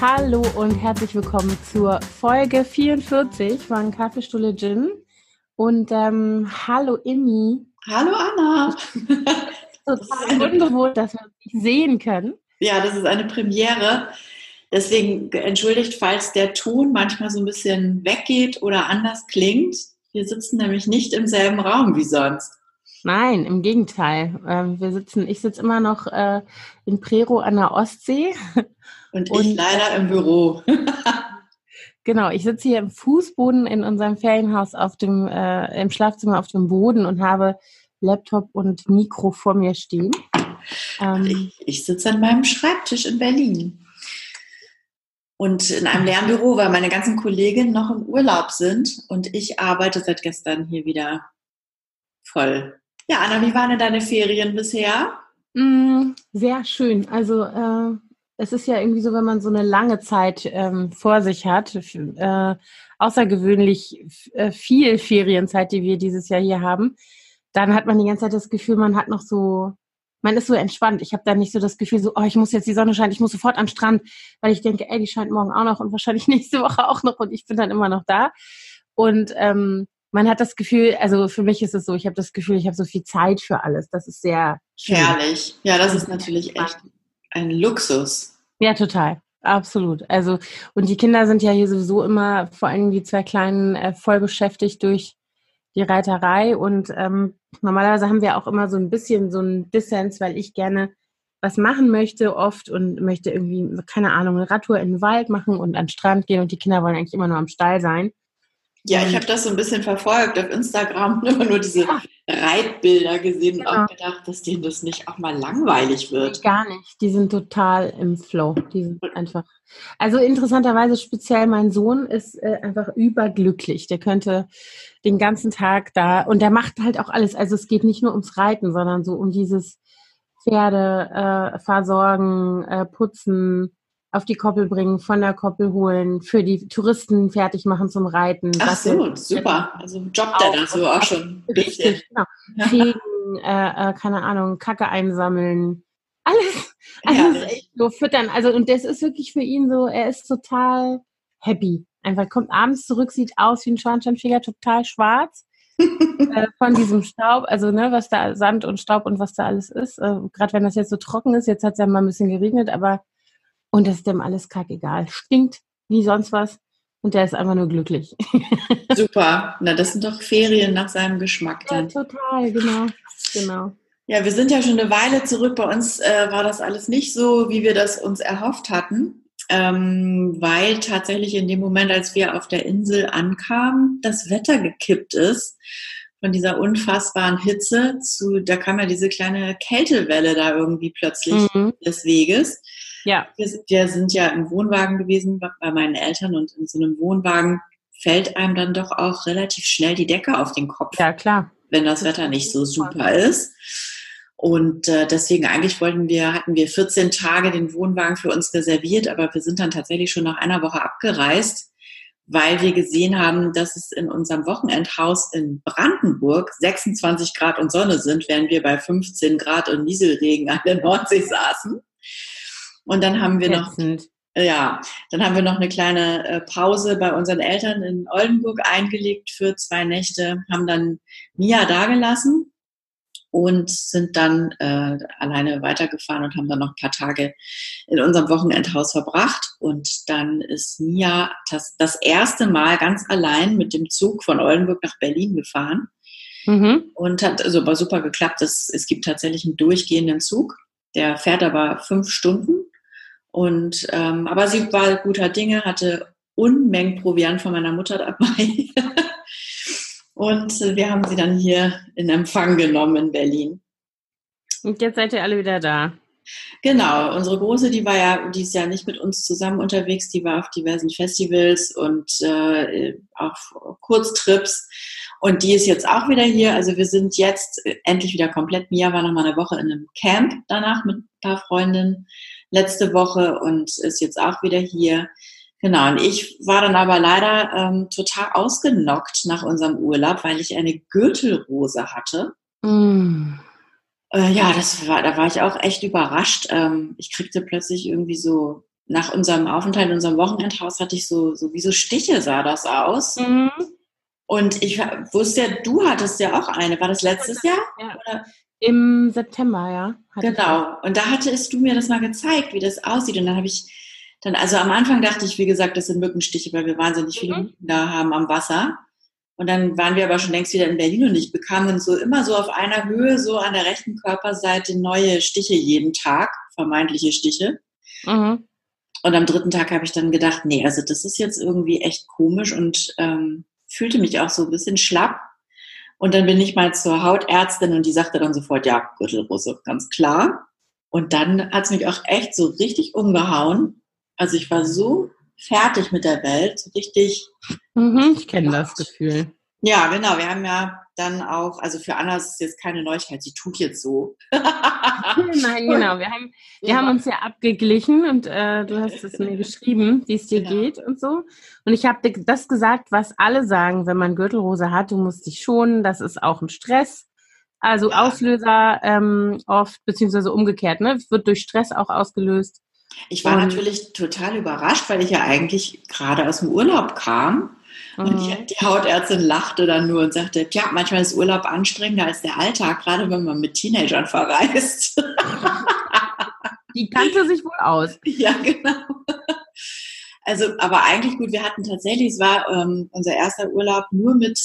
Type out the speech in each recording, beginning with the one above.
Hallo und herzlich willkommen zur Folge 44 von Kaffeestuhle Gin. Und ähm, hallo Immi. Hallo Anna. Total ungewohnt, dass wir uns sehen können. Ja, das ist eine Premiere. Deswegen entschuldigt, falls der Ton manchmal so ein bisschen weggeht oder anders klingt. Wir sitzen nämlich nicht im selben Raum wie sonst. Nein, im Gegenteil. Ähm, wir sitzen, ich sitze immer noch äh, in Prero an der Ostsee. Und, Und ich leider im Büro. genau, ich sitze hier im Fußboden in unserem Ferienhaus auf dem, äh, im Schlafzimmer auf dem Boden und habe Laptop und Mikro vor mir stehen. Ähm, ich, ich sitze an meinem Schreibtisch in Berlin. Und in einem Lernbüro, weil meine ganzen Kolleginnen noch im Urlaub sind und ich arbeite seit gestern hier wieder voll. Ja, Anna, wie waren denn deine Ferien bisher? Mm, sehr schön. Also äh, es ist ja irgendwie so, wenn man so eine lange Zeit ähm, vor sich hat, äh, außergewöhnlich äh, viel Ferienzeit, die wir dieses Jahr hier haben, dann hat man die ganze Zeit das Gefühl, man hat noch so, man ist so entspannt. Ich habe da nicht so das Gefühl, so, oh, ich muss jetzt die Sonne scheint, ich muss sofort am Strand, weil ich denke, ey, die scheint morgen auch noch und wahrscheinlich nächste Woche auch noch und ich bin dann immer noch da. Und ähm, man hat das Gefühl, also für mich ist es so, ich habe das Gefühl, ich habe so viel Zeit für alles. Das ist sehr schön. Herrlich. Ja, das ist natürlich echt ein Luxus. Ja, total. Absolut. Also, und die Kinder sind ja hier sowieso immer, vor allem die zwei Kleinen, äh, voll beschäftigt durch die Reiterei. Und ähm, normalerweise haben wir auch immer so ein bisschen so ein Dissens, weil ich gerne was machen möchte oft und möchte irgendwie, keine Ahnung, eine Radtour in den Wald machen und an den Strand gehen und die Kinder wollen eigentlich immer nur am Stall sein. Ja, ich habe das so ein bisschen verfolgt auf Instagram, immer nur diese. Reitbilder gesehen genau. und auch gedacht, dass denen das nicht auch mal langweilig wird. Gar nicht, die sind total im Flow. Die sind einfach. Also interessanterweise speziell mein Sohn ist äh, einfach überglücklich. Der könnte den ganzen Tag da und der macht halt auch alles. Also es geht nicht nur ums Reiten, sondern so um dieses Pferde äh, versorgen, äh, putzen, auf die Koppel bringen, von der Koppel holen, für die Touristen fertig machen zum Reiten. Ach so, super. Also jobbt er da so auch schon. Richtig, genau. Fegen, äh, äh, keine Ahnung, Kacke einsammeln. Alles, alles ja, echt so füttern. Also, und das ist wirklich für ihn so, er ist total happy. Einfach kommt abends zurück, sieht aus wie ein Schornsteinfeger, total schwarz. äh, von diesem Staub, also ne, was da Sand und Staub und was da alles ist. Äh, Gerade wenn das jetzt so trocken ist, jetzt hat es ja mal ein bisschen geregnet, aber und das ist dem alles kackegal. Stinkt wie sonst was. Und der ist einfach nur glücklich. Super. Na, das sind doch Ferien nach seinem Geschmack dann. Ja, total, genau. Genau. Ja, wir sind ja schon eine Weile zurück. Bei uns äh, war das alles nicht so, wie wir das uns erhofft hatten. Ähm, weil tatsächlich in dem Moment, als wir auf der Insel ankamen, das Wetter gekippt ist. Von dieser unfassbaren Hitze zu, da kam ja diese kleine Kältewelle da irgendwie plötzlich mhm. des Weges. Ja. Wir, wir sind ja im Wohnwagen gewesen bei meinen Eltern und in so einem Wohnwagen fällt einem dann doch auch relativ schnell die Decke auf den Kopf. Ja, klar. Wenn das Wetter nicht so super ist. Und äh, deswegen eigentlich wollten wir, hatten wir 14 Tage den Wohnwagen für uns reserviert, aber wir sind dann tatsächlich schon nach einer Woche abgereist, weil wir gesehen haben, dass es in unserem Wochenendhaus in Brandenburg 26 Grad und Sonne sind, während wir bei 15 Grad und Nieselregen an der Nordsee saßen. Und dann haben wir noch, ja, dann haben wir noch eine kleine äh, Pause bei unseren Eltern in Oldenburg eingelegt für zwei Nächte, haben dann Mia dagelassen und sind dann äh, alleine weitergefahren und haben dann noch ein paar Tage in unserem Wochenendhaus verbracht. Und dann ist Mia das, das erste Mal ganz allein mit dem Zug von Oldenburg nach Berlin gefahren. Mhm. Und hat also super geklappt. Es, es gibt tatsächlich einen durchgehenden Zug. Der fährt aber fünf Stunden und ähm, aber sie war guter Dinge, hatte Unmengen Proviant von meiner Mutter dabei. und wir haben sie dann hier in Empfang genommen in Berlin. Und jetzt seid ihr alle wieder da. Genau, unsere Große, die war ja, die ist ja nicht mit uns zusammen unterwegs, die war auf diversen Festivals und äh, auf Kurztrips. Und die ist jetzt auch wieder hier. Also wir sind jetzt endlich wieder komplett. Mia war noch mal eine Woche in einem Camp danach mit ein paar Freundinnen letzte Woche und ist jetzt auch wieder hier. Genau, und ich war dann aber leider ähm, total ausgenockt nach unserem Urlaub, weil ich eine Gürtelrose hatte. Mm. Äh, ja, das war, da war ich auch echt überrascht. Ähm, ich kriegte plötzlich irgendwie so nach unserem Aufenthalt in unserem Wochenendhaus hatte ich so, so wie so Stiche sah das aus. Mhm. Und ich wusste ja, du hattest ja auch eine. War das letztes Jahr? Ja. Oder? Im September, ja. Genau. Und da hattest du mir das mal gezeigt, wie das aussieht. Und dann habe ich dann, also am Anfang dachte ich, wie gesagt, das sind Mückenstiche, weil wir wahnsinnig viele mhm. Mücken da haben am Wasser. Und dann waren wir aber schon längst wieder in Berlin und ich bekam dann so immer so auf einer Höhe, so an der rechten Körperseite neue Stiche jeden Tag, vermeintliche Stiche. Mhm. Und am dritten Tag habe ich dann gedacht, nee, also das ist jetzt irgendwie echt komisch und ähm, fühlte mich auch so ein bisschen schlapp. Und dann bin ich mal zur Hautärztin und die sagte dann sofort, ja, Gürtelrose, ganz klar. Und dann hat es mich auch echt so richtig umgehauen. Also ich war so fertig mit der Welt, so richtig. Mhm, ich kenne das Gefühl. Ja, genau. Wir haben ja dann auch, also für Anna ist es jetzt keine Neuigkeit, sie tut jetzt so. Nein, genau. Wir haben, wir ja. haben uns ja abgeglichen und äh, du hast es mir geschrieben, wie es dir genau. geht und so. Und ich habe das gesagt, was alle sagen, wenn man Gürtelrose hat, du musst dich schonen, das ist auch ein Stress. Also ja. Auslöser ähm, oft, beziehungsweise umgekehrt, ne? Wird durch Stress auch ausgelöst. Ich war und, natürlich total überrascht, weil ich ja eigentlich gerade aus dem Urlaub kam und die, mhm. die Hautärztin lachte dann nur und sagte, tja, manchmal ist Urlaub anstrengender als der Alltag, gerade wenn man mit Teenagern verreist. Die kannte sich wohl aus. Ja, genau. Also, aber eigentlich gut, wir hatten tatsächlich, es war ähm, unser erster Urlaub nur mit,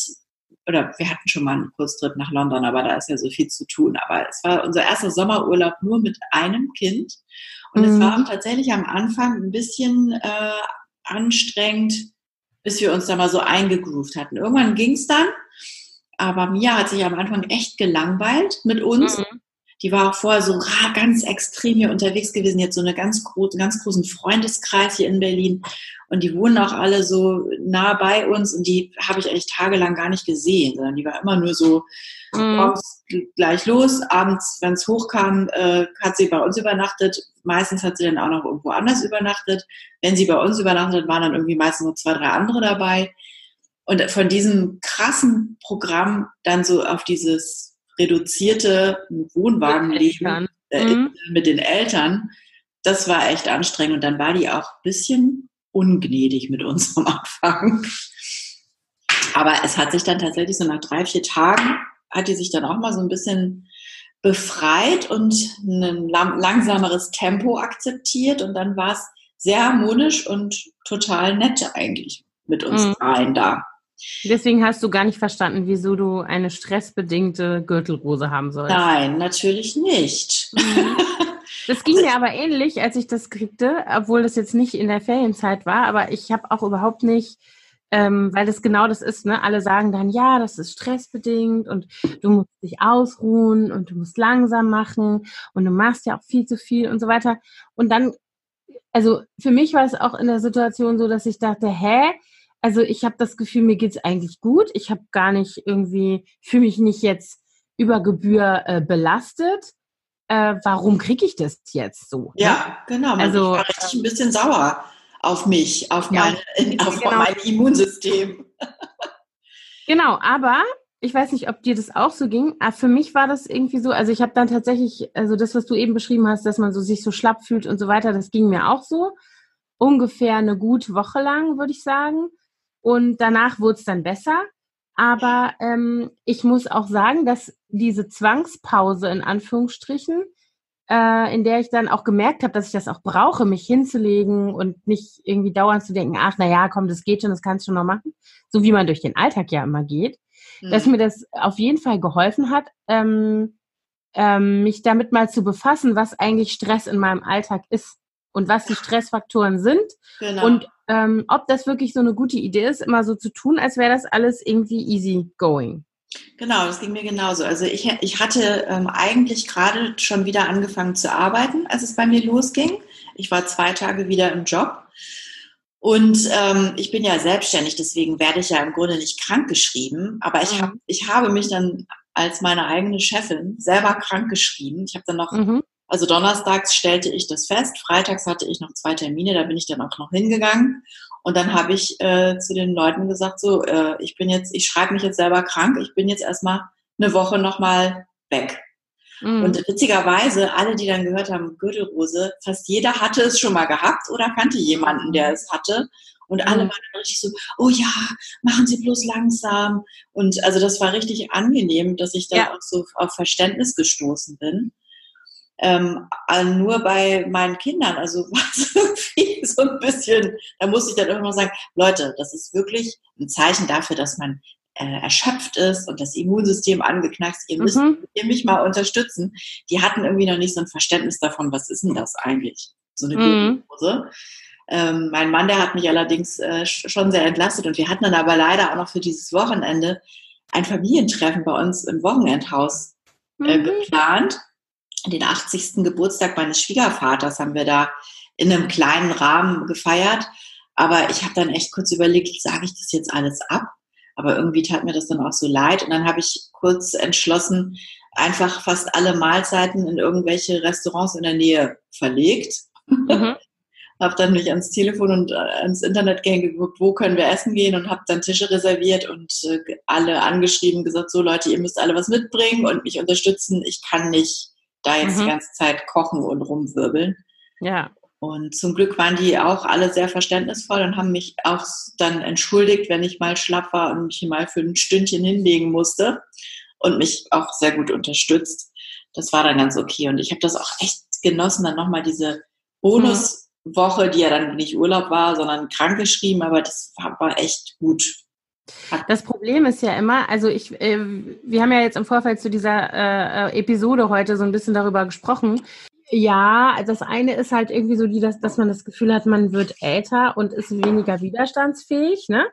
oder wir hatten schon mal einen Kurztrip nach London, aber da ist ja so viel zu tun. Aber es war unser erster Sommerurlaub nur mit einem Kind. Und mhm. es war tatsächlich am Anfang ein bisschen äh, anstrengend, bis wir uns da mal so eingegroovt hatten. Irgendwann ging es dann, aber Mia hat sich am Anfang echt gelangweilt mit uns. Mhm. Die war auch vorher so ganz extrem hier unterwegs gewesen, jetzt so eine ganz, groß, ganz großen Freundeskreis hier in Berlin. Und die wohnen auch alle so nah bei uns und die habe ich eigentlich tagelang gar nicht gesehen, sondern die war immer nur so mhm. gleich los. Abends, wenn es hochkam, äh, hat sie bei uns übernachtet. Meistens hat sie dann auch noch irgendwo anders übernachtet. Wenn sie bei uns übernachtet, waren dann irgendwie meistens noch zwei, drei andere dabei. Und von diesem krassen Programm dann so auf dieses reduzierte Wohnwagenleben äh, mhm. mit den Eltern, das war echt anstrengend. Und dann war die auch ein bisschen ungnädig mit uns am Anfang. Aber es hat sich dann tatsächlich so nach drei, vier Tagen hat die sich dann auch mal so ein bisschen befreit und ein langsameres Tempo akzeptiert und dann war es sehr harmonisch und total nett eigentlich mit uns mhm. dreien da. Deswegen hast du gar nicht verstanden, wieso du eine stressbedingte Gürtelrose haben sollst. Nein, natürlich nicht. Mhm. Das ging mir aber ähnlich, als ich das kriegte, obwohl das jetzt nicht in der Ferienzeit war, aber ich habe auch überhaupt nicht ähm, weil das genau das ist, ne? Alle sagen dann, ja, das ist stressbedingt und du musst dich ausruhen und du musst langsam machen und du machst ja auch viel zu viel und so weiter. Und dann, also für mich war es auch in der Situation so, dass ich dachte, hä? Also ich habe das Gefühl, mir geht's eigentlich gut. Ich habe gar nicht irgendwie, fühle mich nicht jetzt über Gebühr äh, belastet. Äh, warum kriege ich das jetzt so? Ne? Ja, genau. Also ich war richtig ein bisschen sauer auf mich, auf, ja, meine, auf genau. mein Immunsystem. Genau, aber ich weiß nicht, ob dir das auch so ging. Aber für mich war das irgendwie so, also ich habe dann tatsächlich, also das, was du eben beschrieben hast, dass man so sich so schlapp fühlt und so weiter, das ging mir auch so. Ungefähr eine gute Woche lang, würde ich sagen. Und danach wurde es dann besser. Aber ähm, ich muss auch sagen, dass diese Zwangspause in Anführungsstrichen, äh, in der ich dann auch gemerkt habe, dass ich das auch brauche, mich hinzulegen und nicht irgendwie dauernd zu denken, ach, na ja, komm, das geht schon, das kannst du schon noch machen. So wie man durch den Alltag ja immer geht. Mhm. Dass mir das auf jeden Fall geholfen hat, ähm, ähm, mich damit mal zu befassen, was eigentlich Stress in meinem Alltag ist und was die Stressfaktoren sind genau. und ähm, ob das wirklich so eine gute Idee ist, immer so zu tun, als wäre das alles irgendwie easy going. Genau, das ging mir genauso. Also ich, ich hatte ähm, eigentlich gerade schon wieder angefangen zu arbeiten, als es bei mir losging. Ich war zwei Tage wieder im Job. Und ähm, ich bin ja selbstständig, deswegen werde ich ja im Grunde nicht krank geschrieben. Aber ich, hab, mhm. ich habe mich dann als meine eigene Chefin selber krank geschrieben. Ich habe dann noch, mhm. Also donnerstags stellte ich das fest, freitags hatte ich noch zwei Termine, da bin ich dann auch noch hingegangen. Und dann habe ich äh, zu den Leuten gesagt, so, äh, ich bin jetzt, ich schreibe mich jetzt selber krank, ich bin jetzt erstmal eine Woche nochmal weg. Mhm. Und witzigerweise, alle, die dann gehört haben, Gürtelrose, fast jeder hatte es schon mal gehabt oder kannte jemanden, der es hatte. Und alle mhm. waren dann richtig so, oh ja, machen Sie bloß langsam. Und also das war richtig angenehm, dass ich da ja. auch so auf Verständnis gestoßen bin. Ähm, nur bei meinen Kindern, also so ein bisschen, da musste ich dann irgendwann sagen, Leute, das ist wirklich ein Zeichen dafür, dass man äh, erschöpft ist und das Immunsystem angeknackst, ihr müsst mhm. ihr mich mal unterstützen. Die hatten irgendwie noch nicht so ein Verständnis davon, was ist denn das eigentlich? So eine mhm. Gürtelrose. Ähm, mein Mann, der hat mich allerdings äh, schon sehr entlastet und wir hatten dann aber leider auch noch für dieses Wochenende ein Familientreffen bei uns im Wochenendhaus äh, mhm. geplant. Den 80. Geburtstag meines Schwiegervaters haben wir da in einem kleinen Rahmen gefeiert. Aber ich habe dann echt kurz überlegt, sage ich das jetzt alles ab? Aber irgendwie tat mir das dann auch so leid. Und dann habe ich kurz entschlossen, einfach fast alle Mahlzeiten in irgendwelche Restaurants in der Nähe verlegt. Mhm. habe dann mich ans Telefon und äh, ans Internet gehen geguckt, wo können wir essen gehen und habe dann Tische reserviert und äh, alle angeschrieben, gesagt, so Leute, ihr müsst alle was mitbringen und mich unterstützen. Ich kann nicht da jetzt mhm. die ganze Zeit kochen und rumwirbeln. Ja. Und zum Glück waren die auch alle sehr verständnisvoll und haben mich auch dann entschuldigt, wenn ich mal schlapp war und mich mal für ein Stündchen hinlegen musste und mich auch sehr gut unterstützt. Das war dann ganz okay. Und ich habe das auch echt genossen, dann nochmal diese Bonuswoche, die ja dann nicht Urlaub war, sondern krankgeschrieben, aber das war, war echt gut. Das Problem ist ja immer, also ich, äh, wir haben ja jetzt im Vorfeld zu dieser äh, äh Episode heute so ein bisschen darüber gesprochen, ja, das eine ist halt irgendwie so, die, dass, dass man das Gefühl hat, man wird älter und ist weniger widerstandsfähig, ne?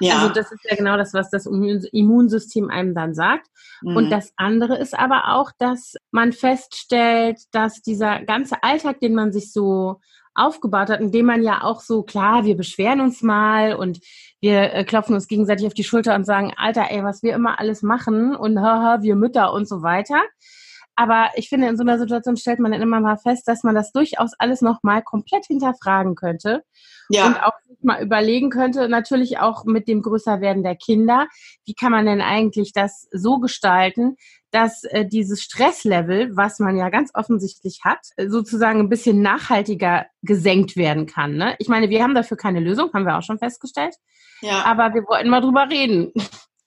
Ja. Also das ist ja genau das, was das Immunsystem einem dann sagt. Mhm. Und das andere ist aber auch, dass man feststellt, dass dieser ganze Alltag, den man sich so aufgebaut hat, indem man ja auch so, klar, wir beschweren uns mal und wir äh, klopfen uns gegenseitig auf die Schulter und sagen, Alter, ey, was wir immer alles machen und haha, wir Mütter und so weiter. Aber ich finde, in so einer Situation stellt man dann immer mal fest, dass man das durchaus alles nochmal komplett hinterfragen könnte. Ja. Und auch mal überlegen könnte, natürlich auch mit dem Größerwerden der Kinder, wie kann man denn eigentlich das so gestalten, dass äh, dieses Stresslevel, was man ja ganz offensichtlich hat, sozusagen ein bisschen nachhaltiger gesenkt werden kann. Ne? Ich meine, wir haben dafür keine Lösung, haben wir auch schon festgestellt. Ja. Aber wir wollten mal drüber reden.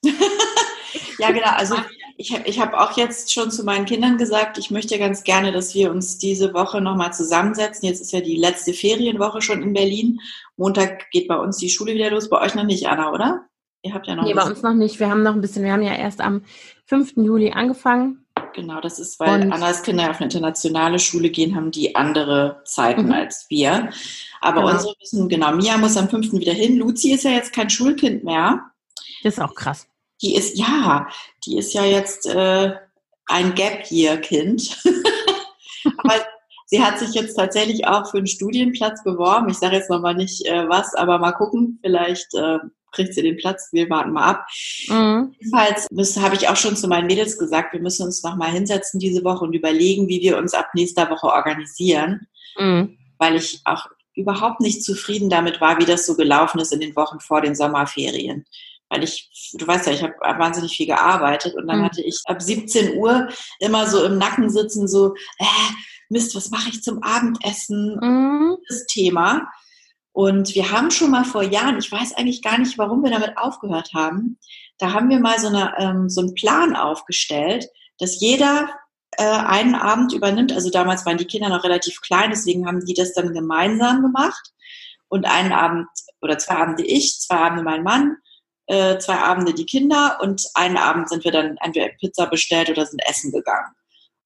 ja, genau. Also ich, ich habe auch jetzt schon zu meinen Kindern gesagt, ich möchte ganz gerne, dass wir uns diese Woche nochmal zusammensetzen. Jetzt ist ja die letzte Ferienwoche schon in Berlin. Montag geht bei uns die Schule wieder los. Bei euch noch nicht, Anna, oder? Ihr habt ja noch. Nee, bei uns noch nicht. Wir haben noch ein bisschen, wir haben ja erst am 5. Juli angefangen. Genau, das ist, weil Und Annas Kinder auf eine internationale Schule gehen, haben die andere Zeiten mhm. als wir. Aber genau. unsere müssen, genau, Mia muss am 5. wieder hin. Luzi ist ja jetzt kein Schulkind mehr. Das ist auch krass die ist, ja, die ist ja jetzt äh, ein Gap-Year-Kind. aber sie hat sich jetzt tatsächlich auch für einen Studienplatz beworben. Ich sage jetzt nochmal nicht äh, was, aber mal gucken, vielleicht äh, kriegt sie den Platz. Wir warten mal ab. Mhm. Jedenfalls habe ich auch schon zu meinen Mädels gesagt, wir müssen uns nochmal hinsetzen diese Woche und überlegen, wie wir uns ab nächster Woche organisieren. Mhm. Weil ich auch überhaupt nicht zufrieden damit war, wie das so gelaufen ist in den Wochen vor den Sommerferien weil ich, du weißt ja, ich habe wahnsinnig viel gearbeitet und dann mhm. hatte ich ab 17 Uhr immer so im Nacken sitzen, so, äh, Mist, was mache ich zum Abendessen? Mhm. Das Thema. Und wir haben schon mal vor Jahren, ich weiß eigentlich gar nicht, warum wir damit aufgehört haben, da haben wir mal so, eine, ähm, so einen Plan aufgestellt, dass jeder äh, einen Abend übernimmt. Also damals waren die Kinder noch relativ klein, deswegen haben die das dann gemeinsam gemacht. Und einen Abend oder zwei Abende ich, zwei Abende mein Mann äh, zwei Abende die Kinder und einen Abend sind wir dann entweder Pizza bestellt oder sind essen gegangen.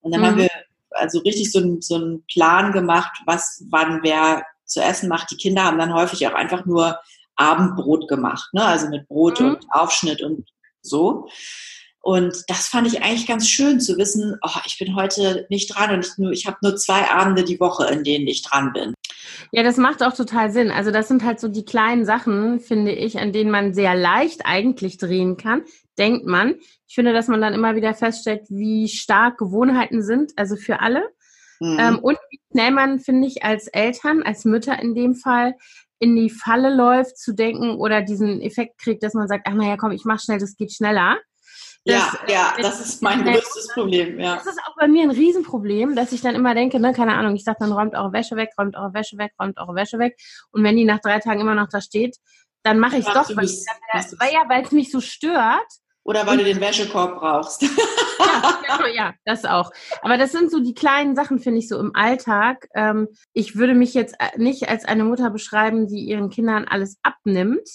Und dann mhm. haben wir also richtig so, ein, so einen Plan gemacht, was, wann wer zu essen macht. Die Kinder haben dann häufig auch einfach nur Abendbrot gemacht, ne? also mit Brot mhm. und Aufschnitt und so. Und das fand ich eigentlich ganz schön zu wissen, oh, ich bin heute nicht dran und ich, nur, ich habe nur zwei Abende die Woche, in denen ich dran bin. Ja, das macht auch total Sinn. Also das sind halt so die kleinen Sachen, finde ich, an denen man sehr leicht eigentlich drehen kann, denkt man. Ich finde, dass man dann immer wieder feststellt, wie stark Gewohnheiten sind, also für alle. Mhm. Ähm, und wie schnell man, finde ich, als Eltern, als Mütter in dem Fall, in die Falle läuft, zu denken oder diesen Effekt kriegt, dass man sagt, ach naja, komm, ich mach schnell, das geht schneller. Ja, das, ja, das ist mein größtes Problem. Ja. Das ist auch bei mir ein Riesenproblem, dass ich dann immer denke, ne, keine Ahnung, ich sage dann, räumt eure Wäsche weg, räumt eure Wäsche weg, räumt eure Wäsche weg. Und wenn die nach drei Tagen immer noch da steht, dann mache ich es doch, weil, weil, ja, weil es mich so stört. Oder weil du den Wäschekorb brauchst. ja, genau, ja, das auch. Aber das sind so die kleinen Sachen, finde ich, so im Alltag. Ähm, ich würde mich jetzt äh, nicht als eine Mutter beschreiben, die ihren Kindern alles abnimmt.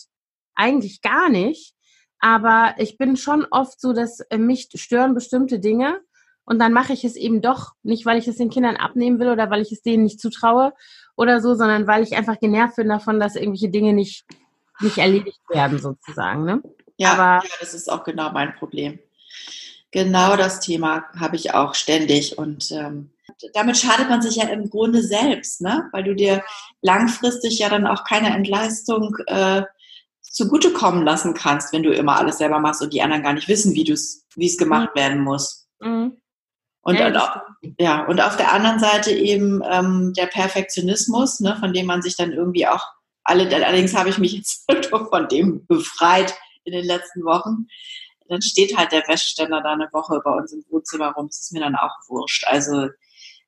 Eigentlich gar nicht. Aber ich bin schon oft so, dass äh, mich stören bestimmte Dinge. Und dann mache ich es eben doch, nicht weil ich es den Kindern abnehmen will oder weil ich es denen nicht zutraue oder so, sondern weil ich einfach genervt bin davon, dass irgendwelche Dinge nicht, nicht erledigt werden, sozusagen. Ne? Ja, Aber, ja, das ist auch genau mein Problem. Genau das Thema habe ich auch ständig und ähm, damit schadet man sich ja im Grunde selbst, ne? weil du dir langfristig ja dann auch keine Entleistung äh, zugutekommen lassen kannst, wenn du immer alles selber machst und die anderen gar nicht wissen, wie es wie es gemacht mhm. werden muss. Mhm. Und, ja, und, ja, und auf der anderen Seite eben ähm, der Perfektionismus, ne, von dem man sich dann irgendwie auch alle, allerdings habe ich mich jetzt von dem befreit in den letzten Wochen. Dann steht halt der Wäscheständer da eine Woche bei uns im Wohnzimmer rum. Das ist mir dann auch wurscht. Also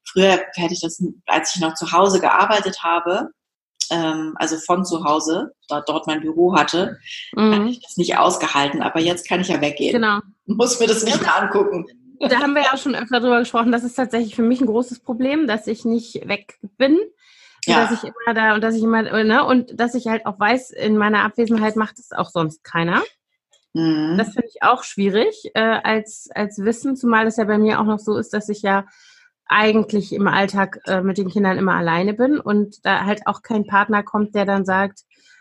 früher hätte ich das, als ich noch zu Hause gearbeitet habe, ähm, also von zu Hause, da dort mein Büro hatte, mhm. hätte ich das nicht ausgehalten. Aber jetzt kann ich ja weggehen. Genau. Muss mir das nicht mehr angucken. Da haben wir ja auch schon öfter drüber gesprochen. Das ist tatsächlich für mich ein großes Problem, dass ich nicht weg bin. Ja. Dass ich immer da und dass ich immer, ne, und dass ich halt auch weiß, in meiner Abwesenheit macht es auch sonst keiner. Mhm. Das finde ich auch schwierig äh, als, als Wissen, zumal es ja bei mir auch noch so ist, dass ich ja eigentlich im Alltag äh, mit den Kindern immer alleine bin und da halt auch kein Partner kommt, der dann sagt,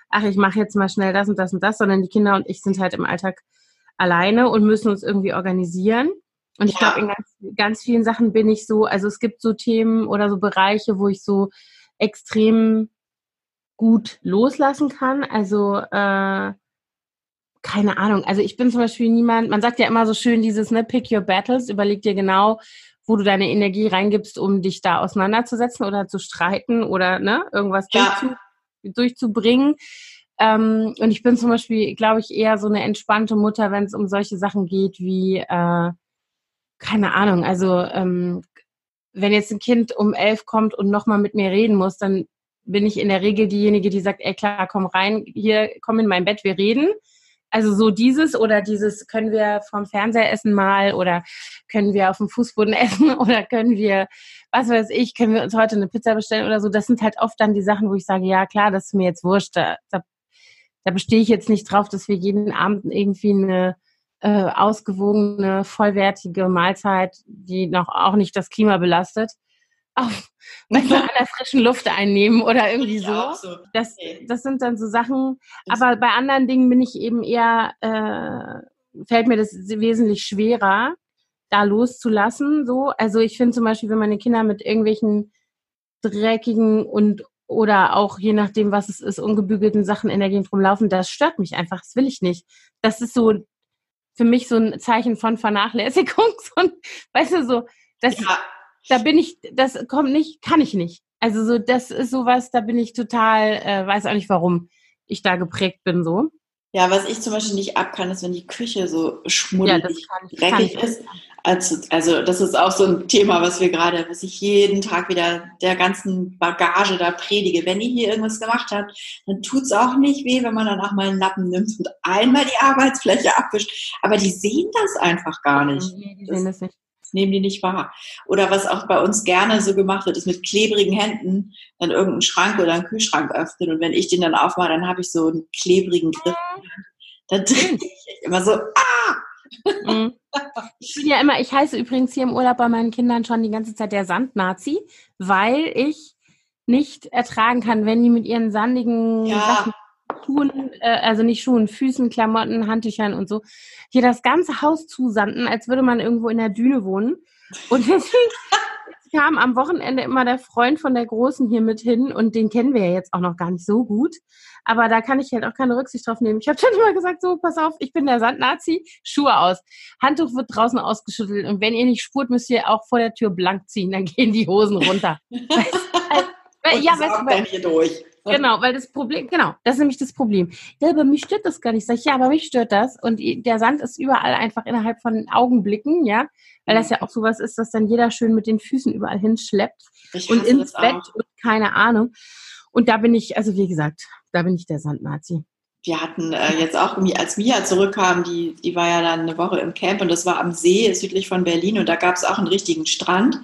ach, ich mache jetzt mal schnell das und das und das, sondern die Kinder und ich sind halt im Alltag alleine und müssen uns irgendwie organisieren. Und ich glaube, in ganz, ganz vielen Sachen bin ich so, also es gibt so Themen oder so Bereiche, wo ich so extrem gut loslassen kann. Also äh, keine Ahnung. Also ich bin zum Beispiel niemand, man sagt ja immer so schön dieses, ne, pick your battles, überleg dir genau, wo du deine Energie reingibst, um dich da auseinanderzusetzen oder zu streiten oder ne, irgendwas ja. durchzu, durchzubringen. Ähm, und ich bin zum Beispiel, glaube ich, eher so eine entspannte Mutter, wenn es um solche Sachen geht wie, äh, keine Ahnung, also ähm, wenn jetzt ein Kind um elf kommt und nochmal mit mir reden muss, dann bin ich in der Regel diejenige, die sagt, ey klar, komm rein, hier, komm in mein Bett, wir reden. Also so dieses oder dieses können wir vom Fernseher essen mal oder können wir auf dem Fußboden essen oder können wir, was weiß ich, können wir uns heute eine Pizza bestellen oder so. Das sind halt oft dann die Sachen, wo ich sage, ja klar, das ist mir jetzt wurscht. Da, da, da bestehe ich jetzt nicht drauf, dass wir jeden Abend irgendwie eine äh, ausgewogene, vollwertige Mahlzeit, die noch auch nicht das Klima belastet, auf an der frischen Luft einnehmen oder irgendwie so. so. Das, das sind dann so Sachen. Aber bei anderen Dingen bin ich eben eher, äh, fällt mir das wesentlich schwerer, da loszulassen. So, also ich finde zum Beispiel, wenn meine Kinder mit irgendwelchen dreckigen und oder auch je nachdem, was es ist, ungebügelten Sachen in der Gegend rumlaufen, das stört mich einfach. Das will ich nicht. Das ist so für mich so ein Zeichen von Vernachlässigung. So, weißt du, so, das, ja da bin ich, das kommt nicht, kann ich nicht. Also so, das ist sowas, da bin ich total, äh, weiß auch nicht, warum ich da geprägt bin so. Ja, was ich zum Beispiel nicht ab kann, ist, wenn die Küche so schmuddelig, ja, dreckig ist. Also, also das ist auch so ein Thema, was wir gerade, was ich jeden Tag wieder der ganzen Bagage da predige. Wenn die hier irgendwas gemacht hat, dann tut's auch nicht weh, wenn man dann auch mal einen Lappen nimmt und einmal die Arbeitsfläche abwischt. Aber die sehen das einfach gar nicht. Nee, die sehen das nicht nehmen die nicht wahr. Oder was auch bei uns gerne so gemacht wird, ist mit klebrigen Händen dann irgendeinen Schrank oder einen Kühlschrank öffnen. Und wenn ich den dann aufmache, dann habe ich so einen klebrigen Griff. Dann drehe ich immer so, ah! Mhm. Ich bin ja immer, ich heiße übrigens hier im Urlaub bei meinen Kindern schon die ganze Zeit der Sandnazi, weil ich nicht ertragen kann, wenn die mit ihren sandigen ja. Sachen Schuhen, äh, also nicht Schuhen, Füßen, Klamotten, Handtüchern und so, hier das ganze Haus zusanden, als würde man irgendwo in der Düne wohnen. Und deswegen kam am Wochenende immer der Freund von der Großen hier mit hin und den kennen wir ja jetzt auch noch gar nicht so gut. Aber da kann ich halt auch keine Rücksicht drauf nehmen. Ich habe dann immer gesagt, so, pass auf, ich bin der Sandnazi, Schuhe aus. Handtuch wird draußen ausgeschüttelt und wenn ihr nicht spurt, müsst ihr auch vor der Tür blank ziehen, dann gehen die Hosen runter. weißt, und ja, weißt du, hier durch. Genau, weil das Problem, genau, das ist nämlich das Problem. Ja, aber mich stört das gar nicht. Sag ich, ja, aber mich stört das. Und der Sand ist überall einfach innerhalb von Augenblicken, ja, weil das ja auch sowas ist, dass dann jeder schön mit den Füßen überall hinschleppt und ins Bett und keine Ahnung. Und da bin ich, also wie gesagt, da bin ich der Sandnazi wir hatten äh, jetzt auch, als Mia zurückkam, die, die war ja dann eine Woche im Camp und das war am See südlich von Berlin und da gab es auch einen richtigen Strand.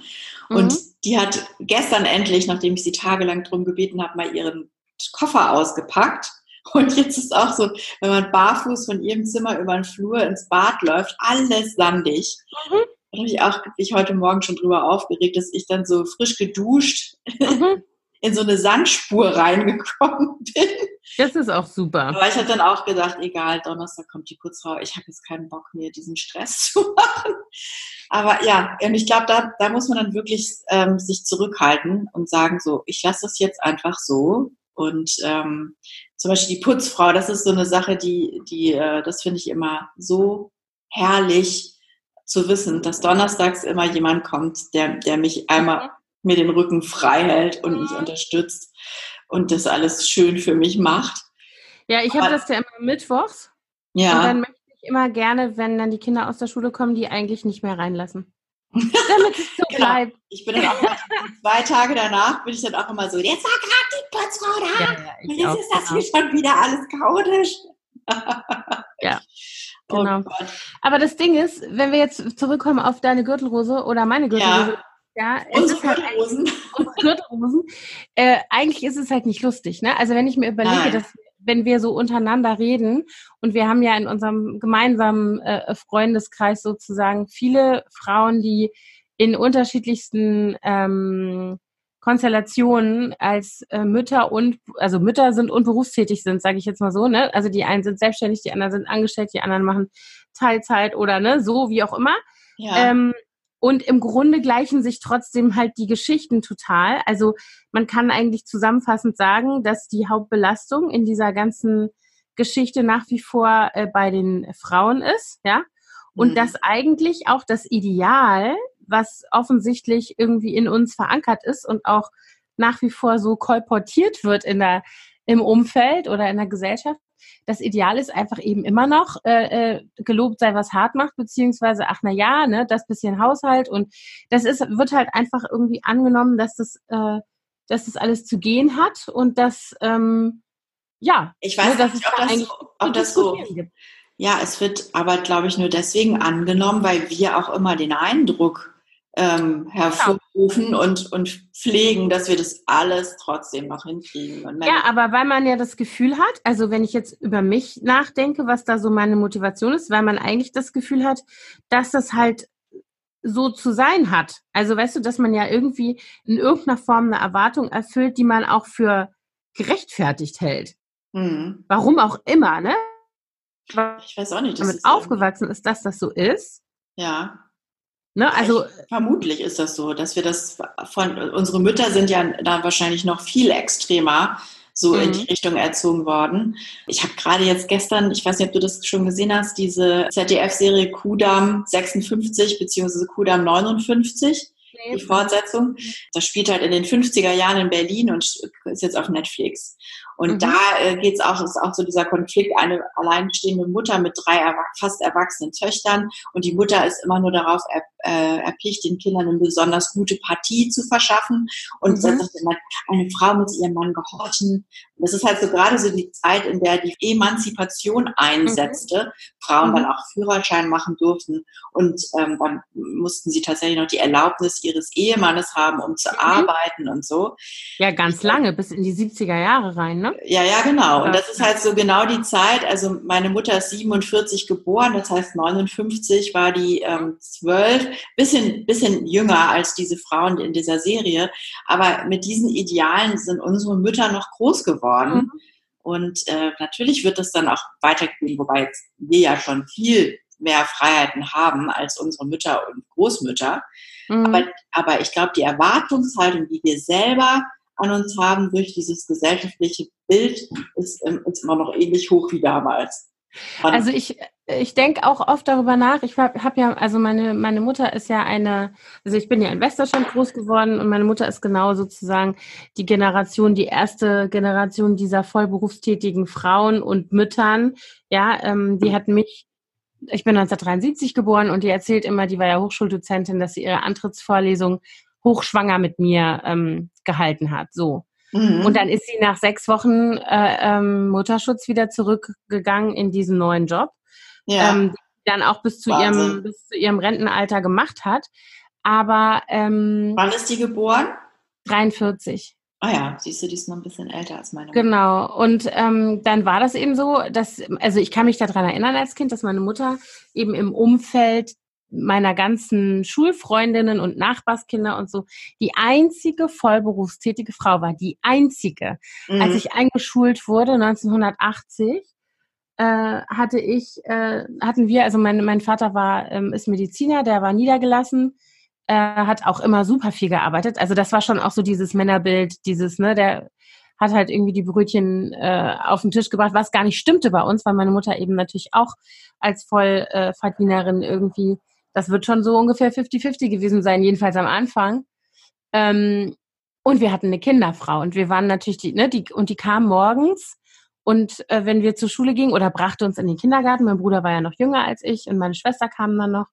Und mhm. Die hat gestern endlich, nachdem ich sie tagelang drum gebeten habe, mal ihren Koffer ausgepackt. Und jetzt ist auch so, wenn man barfuß von ihrem Zimmer über den Flur ins Bad läuft, alles sandig. Mhm. Da habe ich auch mich heute Morgen schon drüber aufgeregt, dass ich dann so frisch geduscht mhm. in so eine Sandspur reingekommen bin. Das ist auch super. Aber ich habe dann auch gedacht, egal, Donnerstag kommt die Putzfrau, ich habe jetzt keinen Bock mehr, diesen Stress zu machen. Aber ja, und ich glaube, da, da muss man dann wirklich ähm, sich zurückhalten und sagen, so, ich lasse das jetzt einfach so. Und ähm, zum Beispiel die Putzfrau, das ist so eine Sache, die, die, äh, das finde ich immer so herrlich zu wissen, dass donnerstags immer jemand kommt, der, der mich einmal mhm. mir den Rücken frei hält und mich mhm. unterstützt und das alles schön für mich macht. Ja, ich habe das ja immer mittwochs. Ja. Und dann möchte immer gerne, wenn dann die Kinder aus der Schule kommen, die eigentlich nicht mehr reinlassen. Damit es so genau. bleibt. Ich bin dann auch zwei Tage danach bin ich dann auch immer so, jetzt war gerade die Putzfrau da. Ja, ja, jetzt auch, ist das genau. hier schon wieder alles chaotisch. ja. Oh genau. Oh Aber das Ding ist, wenn wir jetzt zurückkommen auf deine Gürtelrose oder meine Gürtelrose, ja. Ja, es ist halt Gürtelrosen. Äh, eigentlich ist es halt nicht lustig, ne? Also wenn ich mir überlege, Nein. dass wenn wir so untereinander reden und wir haben ja in unserem gemeinsamen äh, Freundeskreis sozusagen viele Frauen, die in unterschiedlichsten ähm, Konstellationen als äh, Mütter und also Mütter sind und berufstätig sind, sage ich jetzt mal so, ne? Also die einen sind selbstständig, die anderen sind angestellt, die anderen machen Teilzeit oder ne, so wie auch immer. Ja. Ähm, und im Grunde gleichen sich trotzdem halt die Geschichten total. Also man kann eigentlich zusammenfassend sagen, dass die Hauptbelastung in dieser ganzen Geschichte nach wie vor äh, bei den Frauen ist, ja. Und mhm. dass eigentlich auch das Ideal, was offensichtlich irgendwie in uns verankert ist und auch nach wie vor so kolportiert wird in der, im Umfeld oder in der Gesellschaft, das Ideal ist einfach eben immer noch, äh, äh, gelobt sei, was hart macht, beziehungsweise, ach na ja, ne, das bisschen Haushalt und das ist, wird halt einfach irgendwie angenommen, dass das, äh, dass das alles zu gehen hat und dass, ähm, ja, ich weiß ne, nicht, ob, da das, ob das so, gibt. ja, es wird aber, glaube ich, nur deswegen angenommen, weil wir auch immer den Eindruck ähm, hervorrufen ja. und, und pflegen, dass wir das alles trotzdem noch hinkriegen. ja, aber weil man ja das Gefühl hat, also wenn ich jetzt über mich nachdenke, was da so meine Motivation ist, weil man eigentlich das Gefühl hat, dass das halt so zu sein hat. Also weißt du, dass man ja irgendwie in irgendeiner Form eine Erwartung erfüllt, die man auch für gerechtfertigt hält. Mhm. Warum auch immer, ne? Ich weiß auch nicht. Damit aufgewachsen ist, dass das so ist. Ja. Ne, also ich, vermutlich ist das so, dass wir das von unsere Mütter sind ja da wahrscheinlich noch viel extremer so mhm. in die Richtung erzogen worden. Ich habe gerade jetzt gestern, ich weiß nicht, ob du das schon gesehen hast, diese ZDF-Serie Kudam 56 beziehungsweise Kudam 59 die Fortsetzung. Das spielt halt in den 50er Jahren in Berlin und ist jetzt auf Netflix. Und mhm. da äh, geht es auch, ist auch so dieser Konflikt, eine alleinstehende Mutter mit drei erwach fast erwachsenen Töchtern und die Mutter ist immer nur darauf er, äh, erpicht, den Kindern eine besonders gute Partie zu verschaffen und mhm. sagt immer, eine Frau muss ihrem Mann gehorchen. Und das ist halt so gerade so die Zeit, in der die Emanzipation einsetzte, mhm. Frauen dann mhm. auch Führerschein machen durften und ähm, dann mussten sie tatsächlich noch die Erlaubnis ihres Ehemannes haben, um zu mhm. arbeiten und so. Ja, ganz lange, bis in die 70er Jahre rein, ne? Ja, ja, genau. Und das ist halt so genau die Zeit. Also meine Mutter ist 47 geboren, das heißt 59 war die ähm, 12, bisschen, bisschen jünger als diese Frauen in dieser Serie. Aber mit diesen Idealen sind unsere Mütter noch groß geworden. Mhm. Und äh, natürlich wird das dann auch weitergehen, wobei wir ja schon viel mehr Freiheiten haben als unsere Mütter und Großmütter. Mhm. Aber, aber ich glaube, die Erwartungshaltung, die wir selber an uns haben durch dieses gesellschaftliche Bild, ist, ähm, ist immer noch ähnlich hoch wie damals. Also ich, ich denke auch oft darüber nach. Ich habe hab ja, also meine, meine Mutter ist ja eine, also ich bin ja in Westdeutschland groß geworden und meine Mutter ist genau sozusagen die Generation, die erste Generation dieser vollberufstätigen Frauen und Müttern. Ja, ähm, die hat mich, ich bin 1973 geboren und die erzählt immer, die war ja Hochschuldozentin, dass sie ihre Antrittsvorlesung hochschwanger mit mir ähm, gehalten hat. So. Mhm. Und dann ist sie nach sechs Wochen äh, ähm, Mutterschutz wieder zurückgegangen in diesen neuen Job, ja. ähm, die dann auch bis zu ihrem bis zu ihrem Rentenalter gemacht hat. Aber ähm, wann ist die geboren? 43. Ah ja, siehst du, die ist noch ein bisschen älter als meine Mutter. Genau. Und ähm, dann war das eben so, dass, also ich kann mich daran erinnern als Kind, dass meine Mutter eben im Umfeld meiner ganzen Schulfreundinnen und Nachbarskinder und so die einzige vollberufstätige Frau war. Die einzige. Mhm. Als ich eingeschult wurde, 1980, äh, hatte ich, äh, hatten wir, also mein, mein Vater war, ähm, ist Mediziner, der war niedergelassen, äh, hat auch immer super viel gearbeitet. Also das war schon auch so dieses Männerbild, dieses, ne, der hat halt irgendwie die Brötchen äh, auf den Tisch gebracht, was gar nicht stimmte bei uns, weil meine Mutter eben natürlich auch als Vollverdienerin irgendwie das wird schon so ungefähr 50-50 gewesen sein, jedenfalls am Anfang. Ähm, und wir hatten eine Kinderfrau und wir waren natürlich die, ne, die, und die kam morgens und äh, wenn wir zur Schule gingen oder brachte uns in den Kindergarten, mein Bruder war ja noch jünger als ich und meine Schwester kam dann noch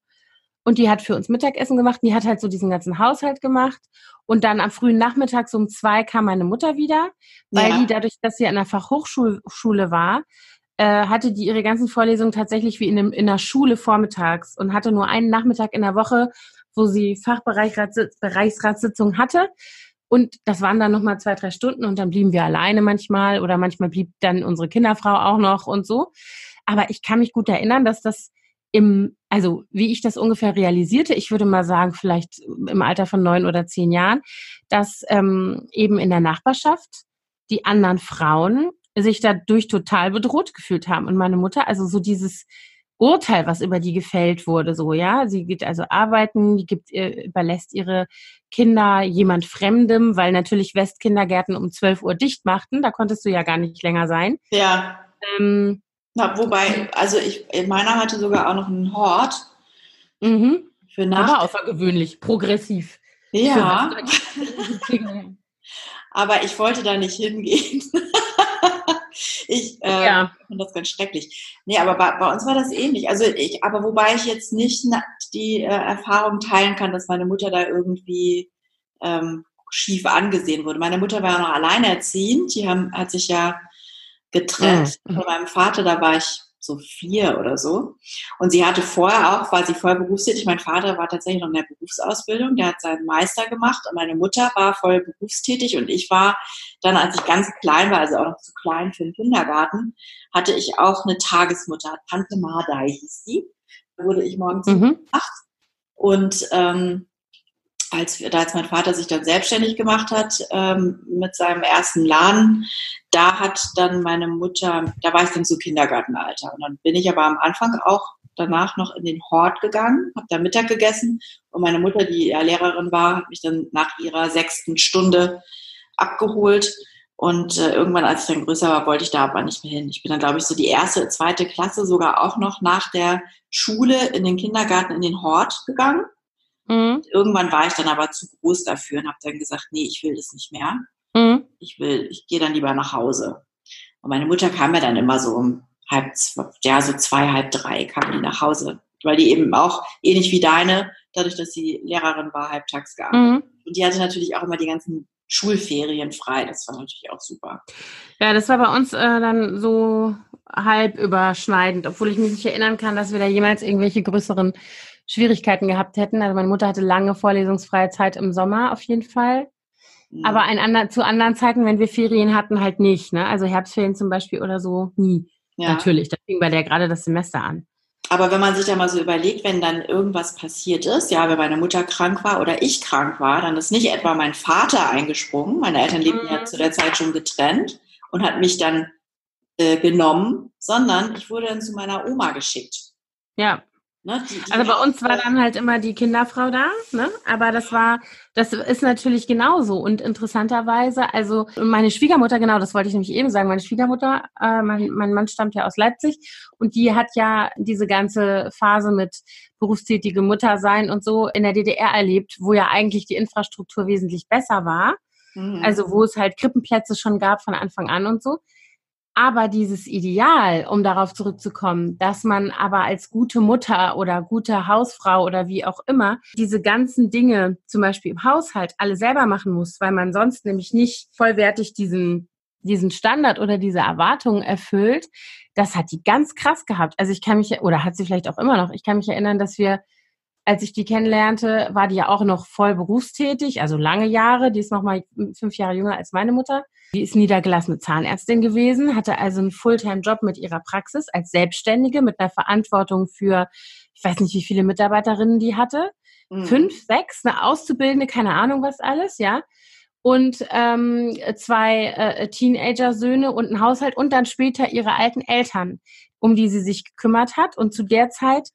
und die hat für uns Mittagessen gemacht und die hat halt so diesen ganzen Haushalt gemacht und dann am frühen Nachmittag so um zwei kam meine Mutter wieder, weil ja. die dadurch, dass sie an der Fachhochschule war, äh, hatte die ihre ganzen Vorlesungen tatsächlich wie in, einem, in einer Schule vormittags und hatte nur einen Nachmittag in der Woche, wo sie Fachbereichsratssitzung hatte. Und das waren dann nochmal zwei, drei Stunden und dann blieben wir alleine manchmal oder manchmal blieb dann unsere Kinderfrau auch noch und so. Aber ich kann mich gut erinnern, dass das im, also wie ich das ungefähr realisierte, ich würde mal sagen, vielleicht im Alter von neun oder zehn Jahren, dass ähm, eben in der Nachbarschaft die anderen Frauen sich dadurch total bedroht gefühlt haben. Und meine Mutter, also so dieses Urteil, was über die gefällt wurde, so, ja, sie geht also arbeiten, die gibt, überlässt ihre Kinder jemand Fremdem, weil natürlich Westkindergärten um 12 Uhr dicht machten, da konntest du ja gar nicht länger sein. Ja. Ähm, Na, wobei, also ich, meiner hatte sogar auch noch einen Hort. Mhm. Für Nacht. Aber außergewöhnlich, progressiv. Ja. Aber ich wollte da nicht hingehen. Ich äh, ja. finde das ganz schrecklich. Nee, aber bei, bei, uns war das ähnlich. Also ich, aber wobei ich jetzt nicht die äh, Erfahrung teilen kann, dass meine Mutter da irgendwie ähm, schief angesehen wurde. Meine Mutter war ja noch alleinerziehend. Die haben, hat sich ja getrennt mhm. von meinem Vater. Da war ich so vier oder so. Und sie hatte vorher auch, war sie voll berufstätig. Mein Vater war tatsächlich noch in der Berufsausbildung, der hat seinen Meister gemacht und meine Mutter war voll berufstätig und ich war dann, als ich ganz klein war, also auch noch zu klein für den Kindergarten, hatte ich auch eine Tagesmutter, Tante Mardai hieß sie. Da wurde ich morgens mhm. acht und ähm, als, als mein Vater sich dann selbstständig gemacht hat ähm, mit seinem ersten Laden, da hat dann meine Mutter, da war ich dann so Kindergartenalter. Und dann bin ich aber am Anfang auch danach noch in den Hort gegangen, habe da Mittag gegessen und meine Mutter, die ja Lehrerin war, hat mich dann nach ihrer sechsten Stunde abgeholt. Und äh, irgendwann, als ich dann größer war, wollte ich da aber nicht mehr hin. Ich bin dann, glaube ich, so die erste, zweite Klasse sogar auch noch nach der Schule in den Kindergarten in den Hort gegangen. Mhm. Irgendwann war ich dann aber zu groß dafür und habe dann gesagt, nee, ich will das nicht mehr. Mhm. Ich will, ich gehe dann lieber nach Hause. Und meine Mutter kam ja dann immer so um halb, ja, so zwei, halb drei kam die nach Hause. Weil die eben auch, ähnlich wie deine, dadurch, dass sie Lehrerin war, halbtags gearbeitet. Mhm. Und die hatte natürlich auch immer die ganzen Schulferien frei. Das war natürlich auch super. Ja, das war bei uns äh, dann so halb überschneidend, obwohl ich mich nicht erinnern kann, dass wir da jemals irgendwelche größeren Schwierigkeiten gehabt hätten. Also meine Mutter hatte lange vorlesungsfreie Zeit im Sommer auf jeden Fall. Mhm. Aber ein ander, zu anderen Zeiten, wenn wir Ferien hatten, halt nicht. Ne? Also Herbstferien zum Beispiel oder so, nie. Ja. Natürlich, da fing bei der gerade das Semester an. Aber wenn man sich ja mal so überlegt, wenn dann irgendwas passiert ist, ja, wenn meine Mutter krank war oder ich krank war, dann ist nicht etwa mein Vater eingesprungen. Meine Eltern lebten mhm. ja zu der Zeit schon getrennt und hat mich dann äh, genommen, sondern ich wurde dann zu meiner Oma geschickt. Ja. Ne, die, die also bei uns war dann halt immer die Kinderfrau da, ne? Aber das war, das ist natürlich genauso. Und interessanterweise, also meine Schwiegermutter, genau, das wollte ich nämlich eben sagen, meine Schwiegermutter, äh, mein, mein Mann stammt ja aus Leipzig und die hat ja diese ganze Phase mit berufstätige Mutter sein und so in der DDR erlebt, wo ja eigentlich die Infrastruktur wesentlich besser war. Mhm. Also wo es halt Krippenplätze schon gab von Anfang an und so. Aber dieses Ideal, um darauf zurückzukommen, dass man aber als gute Mutter oder gute Hausfrau oder wie auch immer diese ganzen Dinge zum Beispiel im Haushalt alle selber machen muss, weil man sonst nämlich nicht vollwertig diesen, diesen Standard oder diese Erwartungen erfüllt, das hat die ganz krass gehabt. Also ich kann mich, oder hat sie vielleicht auch immer noch, ich kann mich erinnern, dass wir als ich die kennenlernte, war die ja auch noch voll berufstätig, also lange Jahre. Die ist noch mal fünf Jahre jünger als meine Mutter. Die ist niedergelassene Zahnärztin gewesen, hatte also einen Fulltime-Job mit ihrer Praxis als Selbstständige mit einer Verantwortung für, ich weiß nicht, wie viele Mitarbeiterinnen die hatte. Mhm. Fünf, sechs, eine Auszubildende, keine Ahnung was alles, ja. Und ähm, zwei äh, Teenager-Söhne und ein Haushalt und dann später ihre alten Eltern, um die sie sich gekümmert hat. Und zu der Zeit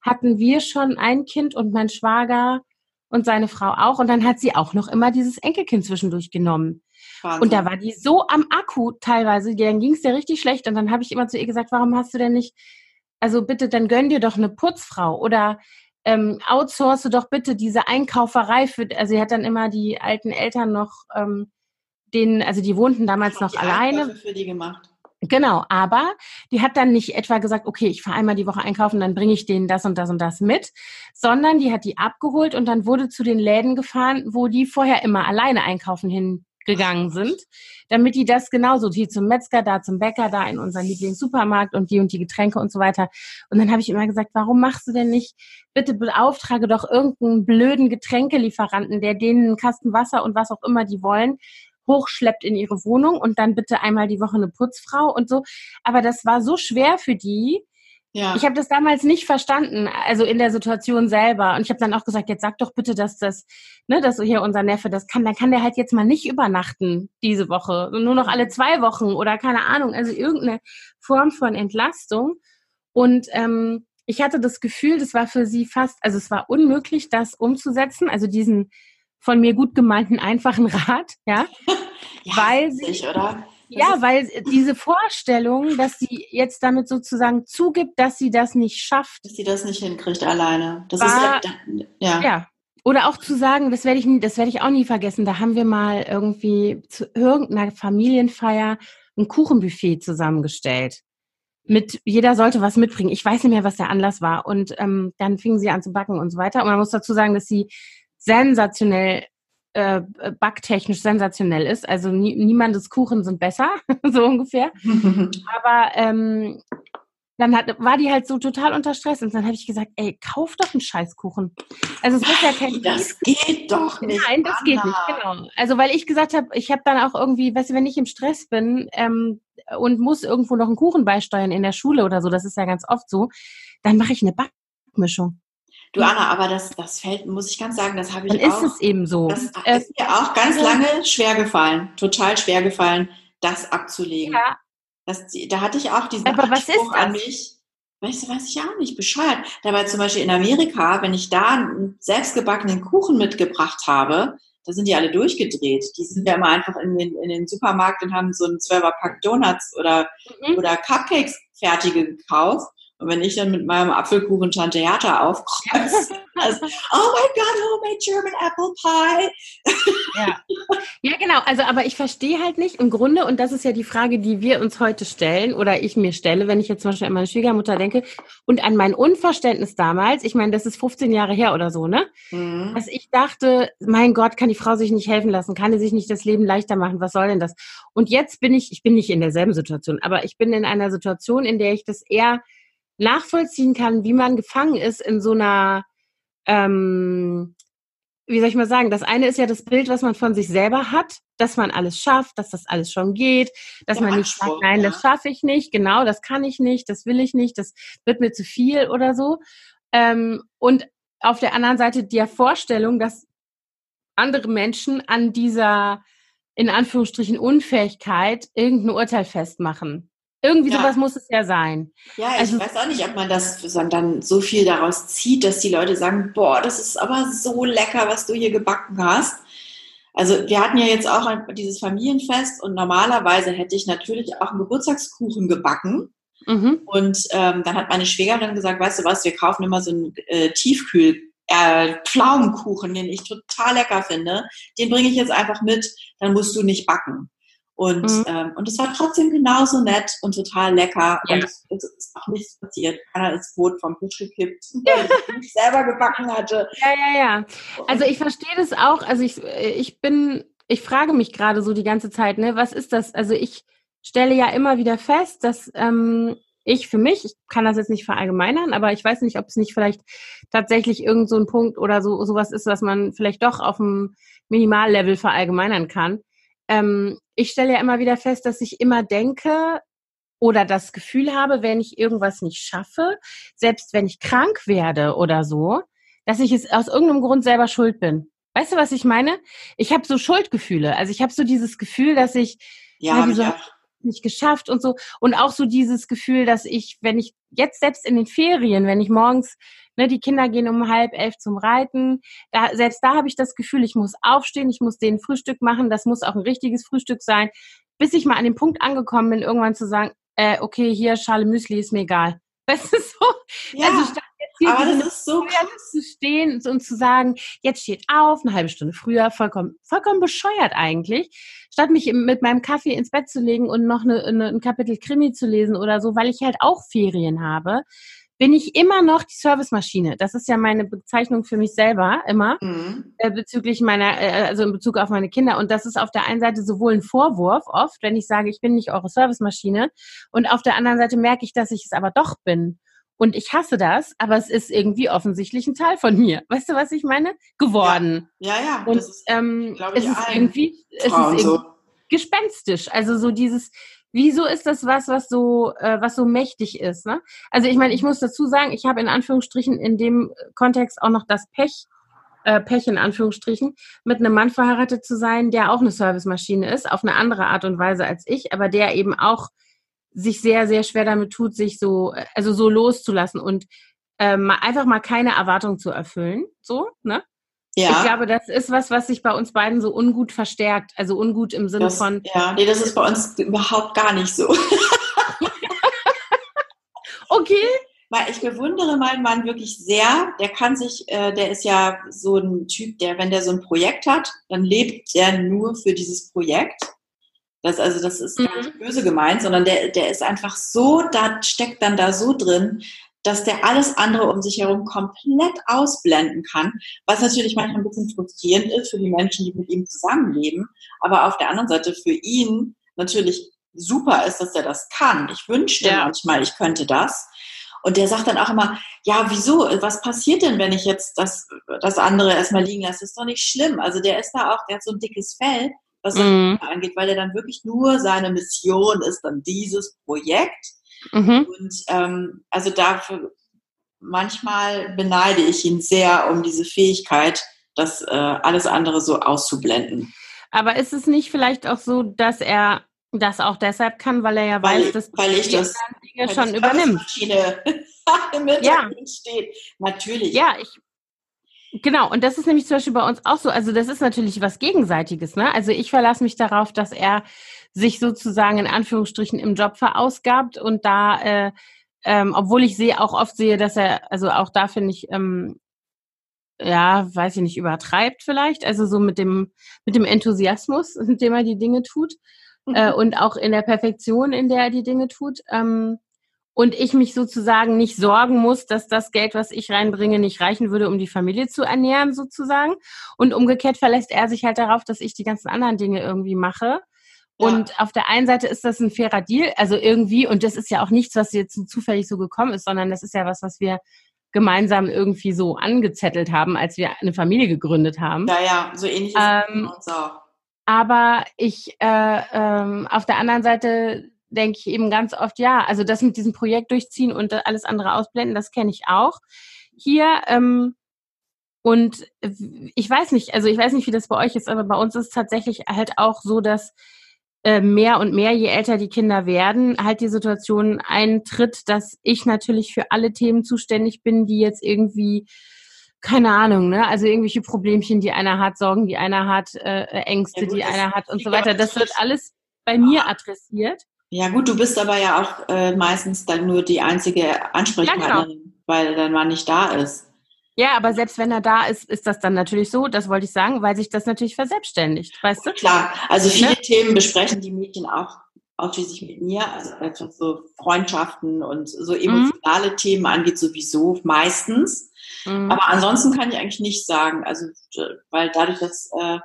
hatten wir schon ein Kind und mein Schwager und seine Frau auch. Und dann hat sie auch noch immer dieses Enkelkind zwischendurch genommen. Wahnsinn. Und da war die so am Akku teilweise, dann ging es dir richtig schlecht. Und dann habe ich immer zu ihr gesagt, warum hast du denn nicht, also bitte, dann gönn dir doch eine Putzfrau oder ähm, outsource doch bitte diese Einkauferei für, also sie hat dann immer die alten Eltern noch, ähm, denen, also die wohnten damals noch alleine. Für die gemacht. Genau, aber die hat dann nicht etwa gesagt, okay, ich fahre einmal die Woche einkaufen, dann bringe ich denen das und das und das mit, sondern die hat die abgeholt und dann wurde zu den Läden gefahren, wo die vorher immer alleine einkaufen hingegangen sind, damit die das genauso, die zum Metzger, da zum Bäcker, da in unseren Lieblingssupermarkt und die und die Getränke und so weiter. Und dann habe ich immer gesagt, warum machst du denn nicht, bitte beauftrage doch irgendeinen blöden Getränkelieferanten, der denen einen Kasten Wasser und was auch immer die wollen, hochschleppt in ihre Wohnung und dann bitte einmal die Woche eine Putzfrau und so. Aber das war so schwer für die. Ja. Ich habe das damals nicht verstanden, also in der Situation selber. Und ich habe dann auch gesagt, jetzt sag doch bitte, dass das, ne, dass hier unser Neffe das kann, dann kann der halt jetzt mal nicht übernachten diese Woche, nur noch alle zwei Wochen oder keine Ahnung, also irgendeine Form von Entlastung. Und ähm, ich hatte das Gefühl, das war für sie fast, also es war unmöglich, das umzusetzen, also diesen von mir gut gemeinten einfachen Rat, ja, ja weil sie, nicht, oder? ja, weil diese Vorstellung, dass sie jetzt damit sozusagen zugibt, dass sie das nicht schafft, dass sie das nicht hinkriegt alleine, das war, ist ja, ja. Oder auch zu sagen, das werde ich, das werde ich auch nie vergessen. Da haben wir mal irgendwie zu irgendeiner Familienfeier ein Kuchenbuffet zusammengestellt. Mit jeder sollte was mitbringen. Ich weiß nicht mehr, was der Anlass war. Und ähm, dann fingen sie an zu backen und so weiter. Und man muss dazu sagen, dass sie sensationell äh, backtechnisch sensationell ist. Also nie, niemandes Kuchen sind besser, so ungefähr. Aber ähm, dann hat, war die halt so total unter Stress und dann habe ich gesagt, ey, kauf doch einen Scheißkuchen. Also es muss ja kein Das geht doch nicht. Nein, das Anna. geht nicht, genau. Also weil ich gesagt habe, ich habe dann auch irgendwie, weißt du, wenn ich im Stress bin ähm, und muss irgendwo noch einen Kuchen beisteuern in der Schule oder so, das ist ja ganz oft so, dann mache ich eine Backmischung. Du Anna, aber das, das fällt, muss ich ganz sagen, das habe ich Dann auch. Dann ist es eben so. Das äh, ist mir auch ganz lange schwer gefallen, total schwer gefallen, das abzulegen. Ja. Das, da hatte ich auch diesen aber Anspruch an mich. Weißt du, weiß ich auch nicht, Bescheid. Dabei zum Beispiel in Amerika, wenn ich da einen selbstgebackenen Kuchen mitgebracht habe, da sind die alle durchgedreht. Die sind ja immer einfach in den, in den Supermarkt und haben so einen Zwölferpack Donuts oder, mhm. oder Cupcakes fertige gekauft und wenn ich dann mit meinem Apfelkuchen Tante Hertha aufkreuze, also, oh my God, homemade German Apple Pie. Ja. ja, genau. Also, aber ich verstehe halt nicht im Grunde, und das ist ja die Frage, die wir uns heute stellen oder ich mir stelle, wenn ich jetzt zum Beispiel an meine Schwiegermutter denke und an mein Unverständnis damals, ich meine, das ist 15 Jahre her oder so, ne? Mhm. Dass ich dachte, mein Gott, kann die Frau sich nicht helfen lassen? Kann die sich nicht das Leben leichter machen? Was soll denn das? Und jetzt bin ich, ich bin nicht in derselben Situation, aber ich bin in einer Situation, in der ich das eher nachvollziehen kann, wie man gefangen ist in so einer, ähm, wie soll ich mal sagen, das eine ist ja das Bild, was man von sich selber hat, dass man alles schafft, dass das alles schon geht, dass Der man nicht sagt, nein, ja. das schaffe ich nicht, genau, das kann ich nicht, das will ich nicht, das wird mir zu viel oder so. Ähm, und auf der anderen Seite die Vorstellung, dass andere Menschen an dieser in Anführungsstrichen Unfähigkeit irgendein Urteil festmachen. Irgendwie ja. sowas muss es ja sein. Ja, ich also, weiß auch nicht, ob man das dann so viel daraus zieht, dass die Leute sagen, boah, das ist aber so lecker, was du hier gebacken hast. Also wir hatten ja jetzt auch dieses Familienfest und normalerweise hätte ich natürlich auch einen Geburtstagskuchen gebacken. Mhm. Und ähm, dann hat meine Schwägerin gesagt, weißt du was, wir kaufen immer so einen äh, Tiefkühl äh, Pflaumenkuchen, den ich total lecker finde. Den bringe ich jetzt einfach mit, dann musst du nicht backen. Und, mhm. ähm, und es war trotzdem genauso nett und total lecker. Ja. Und es, es, ist auch nichts passiert. Keiner ist Brot vom Tisch gekippt, weil ich nicht selber gebacken hatte. Ja, ja, ja. Also ich verstehe das auch. Also ich, ich bin, ich frage mich gerade so die ganze Zeit, ne, was ist das? Also ich stelle ja immer wieder fest, dass ähm, ich für mich, ich kann das jetzt nicht verallgemeinern, aber ich weiß nicht, ob es nicht vielleicht tatsächlich irgend so ein Punkt oder so sowas ist, was man vielleicht doch auf dem Minimallevel verallgemeinern kann ähm, ich stelle ja immer wieder fest, dass ich immer denke oder das Gefühl habe, wenn ich irgendwas nicht schaffe, selbst wenn ich krank werde oder so, dass ich es aus irgendeinem Grund selber schuld bin. Weißt du, was ich meine? Ich habe so Schuldgefühle. Also ich habe so dieses Gefühl, dass ich ja, ja, so, nicht geschafft und so. Und auch so dieses Gefühl, dass ich, wenn ich jetzt selbst in den Ferien, wenn ich morgens, ne, die Kinder gehen um halb elf zum Reiten, da, selbst da habe ich das Gefühl, ich muss aufstehen, ich muss denen Frühstück machen, das muss auch ein richtiges Frühstück sein, bis ich mal an den Punkt angekommen bin, irgendwann zu sagen, äh, okay, hier, Schale Müsli ist mir egal. Weißt du so? Ja. Also statt hier aber das ist so zu stehen und zu sagen, jetzt steht auf, eine halbe Stunde früher, vollkommen, vollkommen bescheuert eigentlich, statt mich mit meinem Kaffee ins Bett zu legen und noch eine, eine, ein Kapitel Krimi zu lesen oder so, weil ich halt auch Ferien habe, bin ich immer noch die Servicemaschine. Das ist ja meine Bezeichnung für mich selber immer mhm. äh, bezüglich meiner, äh, also in Bezug auf meine Kinder. Und das ist auf der einen Seite sowohl ein Vorwurf oft, wenn ich sage, ich bin nicht eure Servicemaschine, und auf der anderen Seite merke ich, dass ich es aber doch bin. Und ich hasse das, aber es ist irgendwie offensichtlich ein Teil von mir. Weißt du, was ich meine? Geworden. Ja, ja. ja und ist, ähm, es ist irgendwie, es ist irgendwie so. gespenstisch. Also so dieses, wieso ist das was, was so, äh, was so mächtig ist? Ne? Also ich meine, ich muss dazu sagen, ich habe in Anführungsstrichen in dem Kontext auch noch das Pech, äh, Pech in Anführungsstrichen, mit einem Mann verheiratet zu sein, der auch eine Servicemaschine ist, auf eine andere Art und Weise als ich, aber der eben auch sich sehr, sehr schwer damit tut, sich so, also so loszulassen und ähm, einfach mal keine Erwartung zu erfüllen. So, ne? Ja. Ich glaube, das ist was, was sich bei uns beiden so ungut verstärkt. Also ungut im Sinne das, von. Ja, nee, das ist bei uns überhaupt gar nicht so. okay. Weil ich bewundere meinen Mann wirklich sehr. Der kann sich, äh, der ist ja so ein Typ, der, wenn der so ein Projekt hat, dann lebt er nur für dieses Projekt. Das, also das ist mhm. nicht böse gemeint, sondern der, der ist einfach so, da steckt dann da so drin, dass der alles andere um sich herum komplett ausblenden kann, was natürlich manchmal ein bisschen frustrierend ist für die Menschen, die mit ihm zusammenleben, aber auf der anderen Seite für ihn natürlich super ist, dass er das kann. Ich wünschte ja. manchmal, ich könnte das. Und der sagt dann auch immer, ja, wieso, was passiert denn, wenn ich jetzt das, das andere erstmal liegen lasse? Das ist doch nicht schlimm. Also der ist da auch, der hat so ein dickes Fell was das mhm. angeht, weil er dann wirklich nur seine Mission ist, dann dieses Projekt. Mhm. Und ähm, also dafür manchmal beneide ich ihn sehr um diese Fähigkeit, das äh, alles andere so auszublenden. Aber ist es nicht vielleicht auch so, dass er das auch deshalb kann, weil er ja weil, weiß, dass weil ich das Dinge schon übernimmt. Im ja. steht. Natürlich. Ja, ich Genau, und das ist nämlich zum Beispiel bei uns auch so. Also das ist natürlich was Gegenseitiges. Ne? Also ich verlasse mich darauf, dass er sich sozusagen in Anführungsstrichen im Job verausgabt und da, äh, ähm, obwohl ich sehe, auch oft sehe, dass er, also auch da finde ich, ähm, ja, weiß ich nicht, übertreibt vielleicht. Also so mit dem, mit dem Enthusiasmus, mit dem er die Dinge tut. Mhm. Äh, und auch in der Perfektion, in der er die Dinge tut. Ähm, und ich mich sozusagen nicht sorgen muss, dass das Geld, was ich reinbringe, nicht reichen würde, um die Familie zu ernähren sozusagen. Und umgekehrt verlässt er sich halt darauf, dass ich die ganzen anderen Dinge irgendwie mache. Ja. Und auf der einen Seite ist das ein fairer Deal, also irgendwie, und das ist ja auch nichts, was jetzt so zufällig so gekommen ist, sondern das ist ja was, was wir gemeinsam irgendwie so angezettelt haben, als wir eine Familie gegründet haben. Ja, ja, so ähnlich ist ähm, uns auch. Aber ich äh, ähm, auf der anderen Seite denke ich eben ganz oft, ja, also das mit diesem Projekt durchziehen und alles andere ausblenden, das kenne ich auch. Hier, ähm, und ich weiß nicht, also ich weiß nicht, wie das bei euch ist, aber bei uns ist es tatsächlich halt auch so, dass mehr und mehr, je älter die Kinder werden, halt die Situation eintritt, dass ich natürlich für alle Themen zuständig bin, die jetzt irgendwie keine Ahnung, ne? Also irgendwelche Problemchen, die einer hat, Sorgen, die einer hat, äh, Ängste, ja, gut, die einer hat und so weiter. Das wird alles bei mir adressiert. Ja gut, du bist aber ja auch äh, meistens dann nur die einzige Ansprechpartnerin, ja, genau. weil dein Mann nicht da ist. Ja, aber selbst wenn er da ist, ist das dann natürlich so, das wollte ich sagen, weil sich das natürlich verselbstständigt, weißt du? Klar, also viele ne? Themen besprechen die Mädchen auch ausschließlich mit mir, also was so Freundschaften und so mhm. emotionale mhm. Themen angeht, sowieso meistens. Mhm. Aber ansonsten kann ich eigentlich nicht sagen, also weil dadurch, dass äh,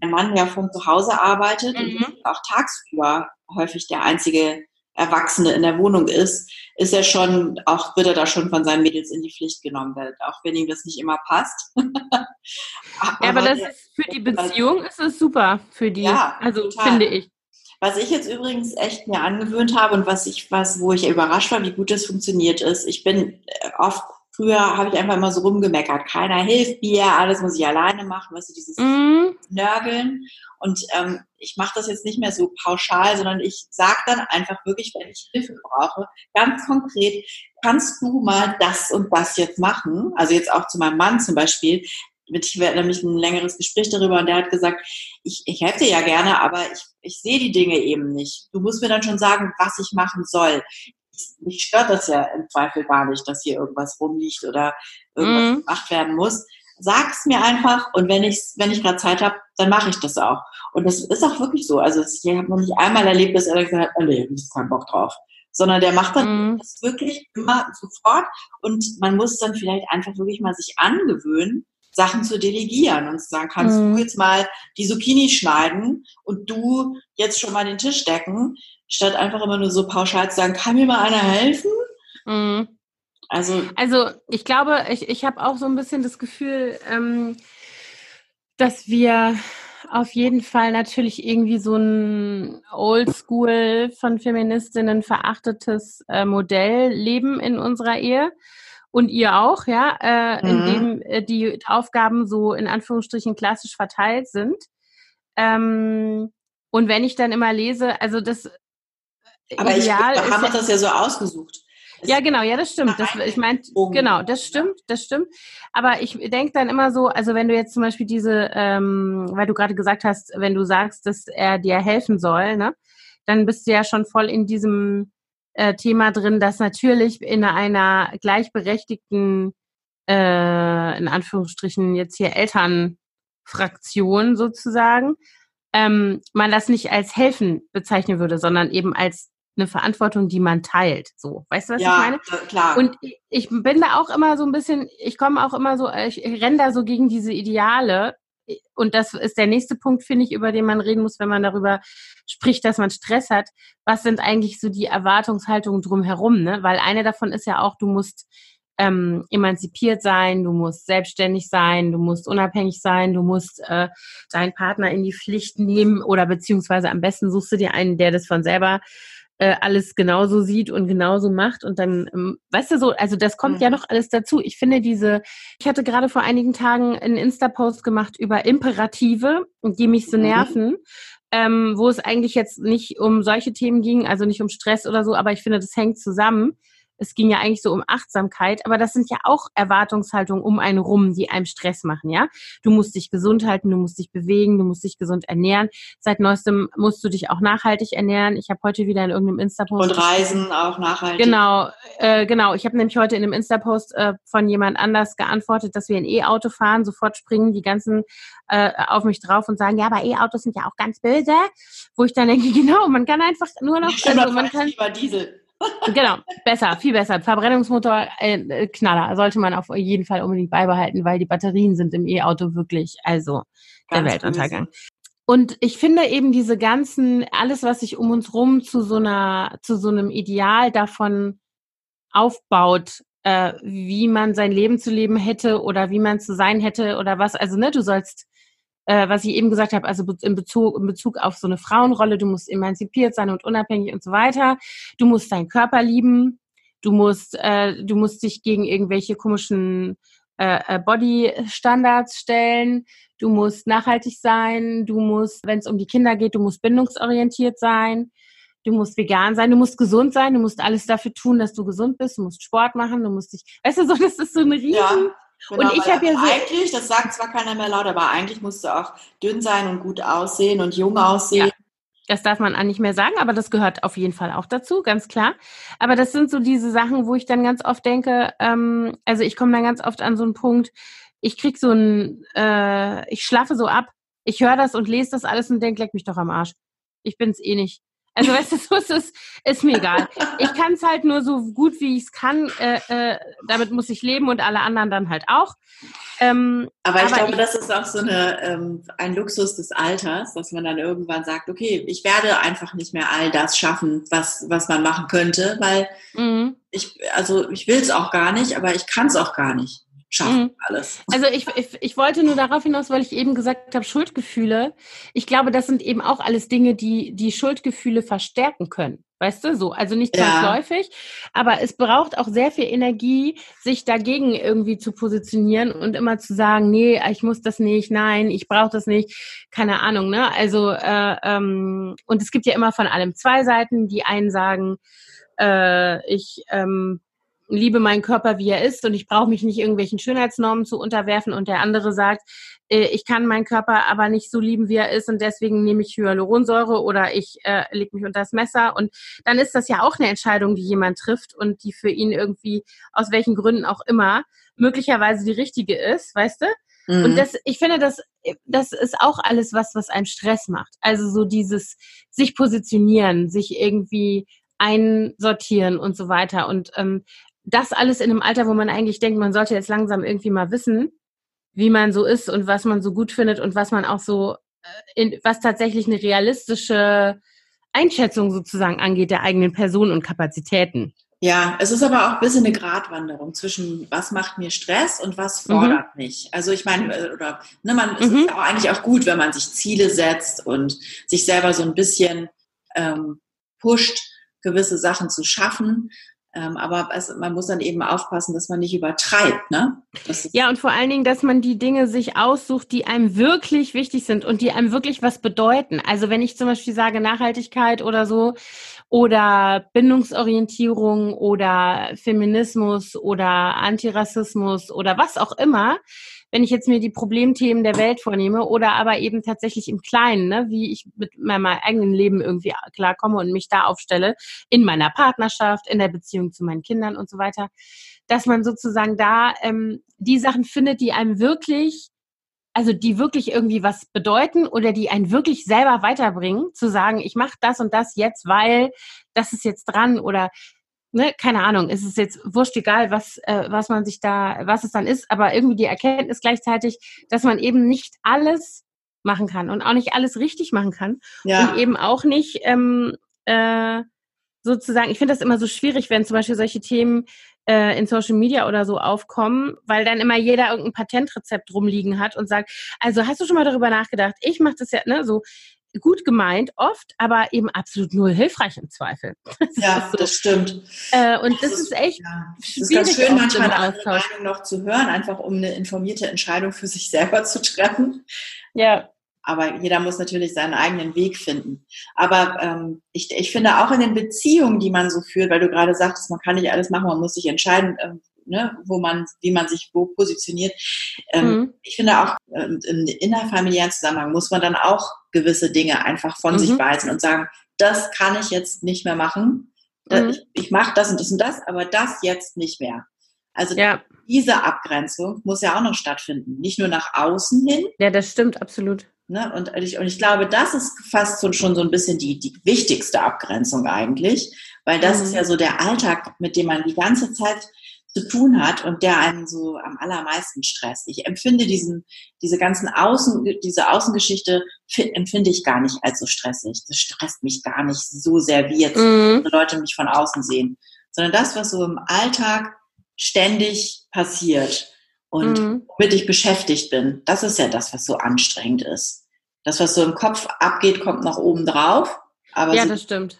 mein Mann ja von zu Hause arbeitet mhm. und auch tagsüber häufig der einzige Erwachsene in der Wohnung ist, ist er schon, auch wird er da schon von seinen Mädels in die Pflicht genommen, auch wenn ihm das nicht immer passt. aber, aber das ist für die Beziehung ist es super, für die, ja, also total. finde ich. Was ich jetzt übrigens echt mir angewöhnt habe und was ich, was, wo ich überrascht war, wie gut das funktioniert ist. Ich bin äh, oft Früher habe ich einfach immer so rumgemeckert. Keiner hilft mir, alles muss ich alleine machen, weißt du, dieses mm. Nörgeln. Und ähm, ich mache das jetzt nicht mehr so pauschal, sondern ich sage dann einfach wirklich, wenn ich Hilfe brauche, ganz konkret, kannst du mal das und das jetzt machen? Also jetzt auch zu meinem Mann zum Beispiel. Ich werde nämlich ein längeres Gespräch darüber und der hat gesagt, ich, ich helfe dir ja gerne, aber ich, ich sehe die Dinge eben nicht. Du musst mir dann schon sagen, was ich machen soll mich stört das ja im Zweifel gar nicht, dass hier irgendwas rumliegt oder irgendwas mhm. gemacht werden muss. Sag es mir einfach und wenn ich wenn ich gerade Zeit habe, dann mache ich das auch. Und das ist auch wirklich so. Also ich habe noch nicht einmal erlebt, dass er gesagt hat, oh nee, ich habe keinen Bock drauf. Sondern der macht dann mhm. das wirklich immer sofort und man muss dann vielleicht einfach wirklich mal sich angewöhnen, Sachen zu delegieren und zu sagen, kannst mhm. du jetzt mal die Zucchini schneiden und du jetzt schon mal den Tisch decken, statt einfach immer nur so pauschal zu sagen, kann mir mal einer helfen? Mhm. Also, also ich glaube, ich, ich habe auch so ein bisschen das Gefühl, ähm, dass wir auf jeden Fall natürlich irgendwie so ein Oldschool von Feministinnen verachtetes äh, Modell leben in unserer Ehe und ihr auch, ja, äh, mhm. in dem äh, die Aufgaben so in Anführungsstrichen klassisch verteilt sind. Ähm, und wenn ich dann immer lese, also das aber Ideal ich, haben uns das ja so ausgesucht. Ja, genau, ja, das stimmt. Das, ich meine, genau, das stimmt, das stimmt. Aber ich denke dann immer so, also wenn du jetzt zum Beispiel diese, ähm, weil du gerade gesagt hast, wenn du sagst, dass er dir helfen soll, ne, dann bist du ja schon voll in diesem äh, Thema drin, dass natürlich in einer gleichberechtigten, äh, in Anführungsstrichen jetzt hier Elternfraktion sozusagen, ähm, man das nicht als helfen bezeichnen würde, sondern eben als eine Verantwortung, die man teilt. So, weißt du, was ja, ich meine? Klar. Und ich bin da auch immer so ein bisschen, ich komme auch immer so, ich renne da so gegen diese Ideale. Und das ist der nächste Punkt, finde ich, über den man reden muss, wenn man darüber spricht, dass man Stress hat. Was sind eigentlich so die Erwartungshaltungen drumherum? Ne? Weil eine davon ist ja auch, du musst ähm, emanzipiert sein, du musst selbstständig sein, du musst unabhängig sein, du musst äh, deinen Partner in die Pflicht nehmen oder beziehungsweise am besten suchst du dir einen, der das von selber äh, alles genauso sieht und genauso macht und dann, ähm, weißt du so, also das kommt mhm. ja noch alles dazu. Ich finde diese, ich hatte gerade vor einigen Tagen einen Insta-Post gemacht über Imperative, die mich so mhm. nerven. Ähm, wo es eigentlich jetzt nicht um solche Themen ging, also nicht um Stress oder so, aber ich finde, das hängt zusammen es ging ja eigentlich so um Achtsamkeit, aber das sind ja auch Erwartungshaltungen um einen rum, die einem Stress machen, ja. Du musst dich gesund halten, du musst dich bewegen, du musst dich gesund ernähren. Seit neuestem musst du dich auch nachhaltig ernähren. Ich habe heute wieder in irgendeinem Insta-Post. Und Reisen auch nachhaltig. Genau, äh, genau. Ich habe nämlich heute in einem Insta-Post äh, von jemand anders geantwortet, dass wir ein E-Auto fahren, sofort springen die ganzen äh, auf mich drauf und sagen, ja, aber E-Autos sind ja auch ganz böse. Wo ich dann denke, genau, man kann einfach nur noch, also man kann. Lieber Diesel. Genau, besser, viel besser. Verbrennungsmotor, äh, Knaller, sollte man auf jeden Fall unbedingt beibehalten, weil die Batterien sind im E-Auto wirklich, also Ganz der Weltuntergang. Böse. Und ich finde eben diese ganzen, alles, was sich um uns rum zu so einer, zu so einem Ideal davon aufbaut, äh, wie man sein Leben zu leben hätte oder wie man zu sein hätte oder was. Also, ne, du sollst äh, was ich eben gesagt habe, also in Bezug, in Bezug auf so eine Frauenrolle, du musst emanzipiert sein und unabhängig und so weiter. Du musst deinen Körper lieben. Du musst, äh, du musst dich gegen irgendwelche komischen äh, Body-Standards stellen, du musst nachhaltig sein, du musst, wenn es um die Kinder geht, du musst bindungsorientiert sein, du musst vegan sein, du musst gesund sein, du musst alles dafür tun, dass du gesund bist, du musst Sport machen, du musst dich, weißt du, so, das ist so ein riesen... Ja. Genau, und ich habe ja so eigentlich, das sagt zwar keiner mehr laut, aber eigentlich musst du auch dünn sein und gut aussehen und jung aussehen. Ja. Das darf man nicht mehr sagen, aber das gehört auf jeden Fall auch dazu, ganz klar. Aber das sind so diese Sachen, wo ich dann ganz oft denke, ähm, also ich komme dann ganz oft an so einen Punkt, ich krieg so ein, äh, ich schlafe so ab, ich höre das und lese das alles und denke, leck mich doch am Arsch. Ich bin's eh nicht. Also weißt du, so ist es, ist mir egal. Ich kann es halt nur so gut, wie ich es kann. Äh, äh, damit muss ich leben und alle anderen dann halt auch. Ähm, aber ich aber glaube, ich, das ist auch so eine, ähm, ein Luxus des Alters, dass man dann irgendwann sagt, okay, ich werde einfach nicht mehr all das schaffen, was, was man machen könnte, weil mhm. ich, also ich will es auch gar nicht, aber ich kann es auch gar nicht schaffen mhm. alles. Also ich, ich, ich wollte nur darauf hinaus, weil ich eben gesagt habe, Schuldgefühle. Ich glaube, das sind eben auch alles Dinge, die die Schuldgefühle verstärken können. Weißt du, so. Also nicht zwangsläufig, ja. aber es braucht auch sehr viel Energie, sich dagegen irgendwie zu positionieren und immer zu sagen, nee, ich muss das nicht, nein, ich brauche das nicht, keine Ahnung, ne? Also, äh, ähm, und es gibt ja immer von allem zwei Seiten. Die einen sagen, äh, ich ähm, liebe meinen Körper, wie er ist und ich brauche mich nicht irgendwelchen Schönheitsnormen zu unterwerfen und der andere sagt, äh, ich kann meinen Körper aber nicht so lieben, wie er ist und deswegen nehme ich Hyaluronsäure oder ich äh, lege mich unter das Messer und dann ist das ja auch eine Entscheidung, die jemand trifft und die für ihn irgendwie aus welchen Gründen auch immer möglicherweise die richtige ist, weißt du? Mhm. Und das, ich finde, das, das ist auch alles was, was einen Stress macht. Also so dieses sich positionieren, sich irgendwie einsortieren und so weiter. Und ähm, das alles in einem Alter, wo man eigentlich denkt, man sollte jetzt langsam irgendwie mal wissen, wie man so ist und was man so gut findet und was man auch so, äh, in, was tatsächlich eine realistische Einschätzung sozusagen angeht der eigenen Person und Kapazitäten. Ja, es ist aber auch ein bisschen eine Gratwanderung zwischen was macht mir Stress und was mhm. fordert mhm. mich. Also ich meine, äh, oder ne, man mhm. es ist auch eigentlich auch gut, wenn man sich Ziele setzt und sich selber so ein bisschen ähm, pusht, gewisse Sachen zu schaffen. Ähm, aber es, man muss dann eben aufpassen, dass man nicht übertreibt. Ne? ja, und vor allen Dingen, dass man die Dinge sich aussucht, die einem wirklich wichtig sind und die einem wirklich was bedeuten. Also wenn ich zum Beispiel sage Nachhaltigkeit oder so oder Bindungsorientierung oder Feminismus oder Antirassismus oder was auch immer, wenn ich jetzt mir die Problemthemen der Welt vornehme oder aber eben tatsächlich im Kleinen, ne, wie ich mit meinem eigenen Leben irgendwie klarkomme und mich da aufstelle, in meiner Partnerschaft, in der Beziehung zu meinen Kindern und so weiter, dass man sozusagen da ähm, die Sachen findet, die einem wirklich also die wirklich irgendwie was bedeuten oder die einen wirklich selber weiterbringen, zu sagen, ich mache das und das jetzt, weil das ist jetzt dran oder ne, keine Ahnung, ist es jetzt wurscht egal, was, äh, was man sich da, was es dann ist, aber irgendwie die Erkenntnis gleichzeitig, dass man eben nicht alles machen kann und auch nicht alles richtig machen kann ja. und eben auch nicht ähm, äh, sozusagen, ich finde das immer so schwierig, wenn zum Beispiel solche Themen äh, in Social Media oder so aufkommen, weil dann immer jeder irgendein Patentrezept rumliegen hat und sagt, also hast du schon mal darüber nachgedacht, ich mache das ja, ne, so, gut gemeint oft, aber eben absolut null hilfreich im Zweifel. Das ja, so. das stimmt. Äh, und das, das, ist echt ja. Das ist ganz schön, manchmal eine andere Meinung noch zu hören, einfach um eine informierte Entscheidung für sich selber zu treffen. Ja. Aber jeder muss natürlich seinen eigenen Weg finden. Aber ähm, ich, ich finde auch in den Beziehungen, die man so führt, weil du gerade sagtest, man kann nicht alles machen, man muss sich entscheiden, ähm, ne, wo man, wie man sich wo positioniert. Ähm, mhm. Ich finde auch ähm, im innerfamiliären Zusammenhang muss man dann auch gewisse Dinge einfach von mhm. sich weisen und sagen, das kann ich jetzt nicht mehr machen. Mhm. Ich, ich mache das und das und das, aber das jetzt nicht mehr. Also ja. diese Abgrenzung muss ja auch noch stattfinden, nicht nur nach außen hin. Ja, das stimmt absolut. Ne? Und, ich, und ich glaube, das ist fast so, schon so ein bisschen die, die wichtigste Abgrenzung eigentlich, weil das mhm. ist ja so der Alltag, mit dem man die ganze Zeit zu tun hat und der einen so am allermeisten stresst. Ich empfinde diesen, diese ganzen Außen, diese Außengeschichte empfinde ich gar nicht als so stressig. Das stresst mich gar nicht so sehr, wie jetzt mhm. Leute mich von außen sehen. Sondern das, was so im Alltag ständig passiert und mhm. womit ich beschäftigt bin, das ist ja das, was so anstrengend ist. Das, was so im Kopf abgeht, kommt nach oben drauf. Aber ja, das stimmt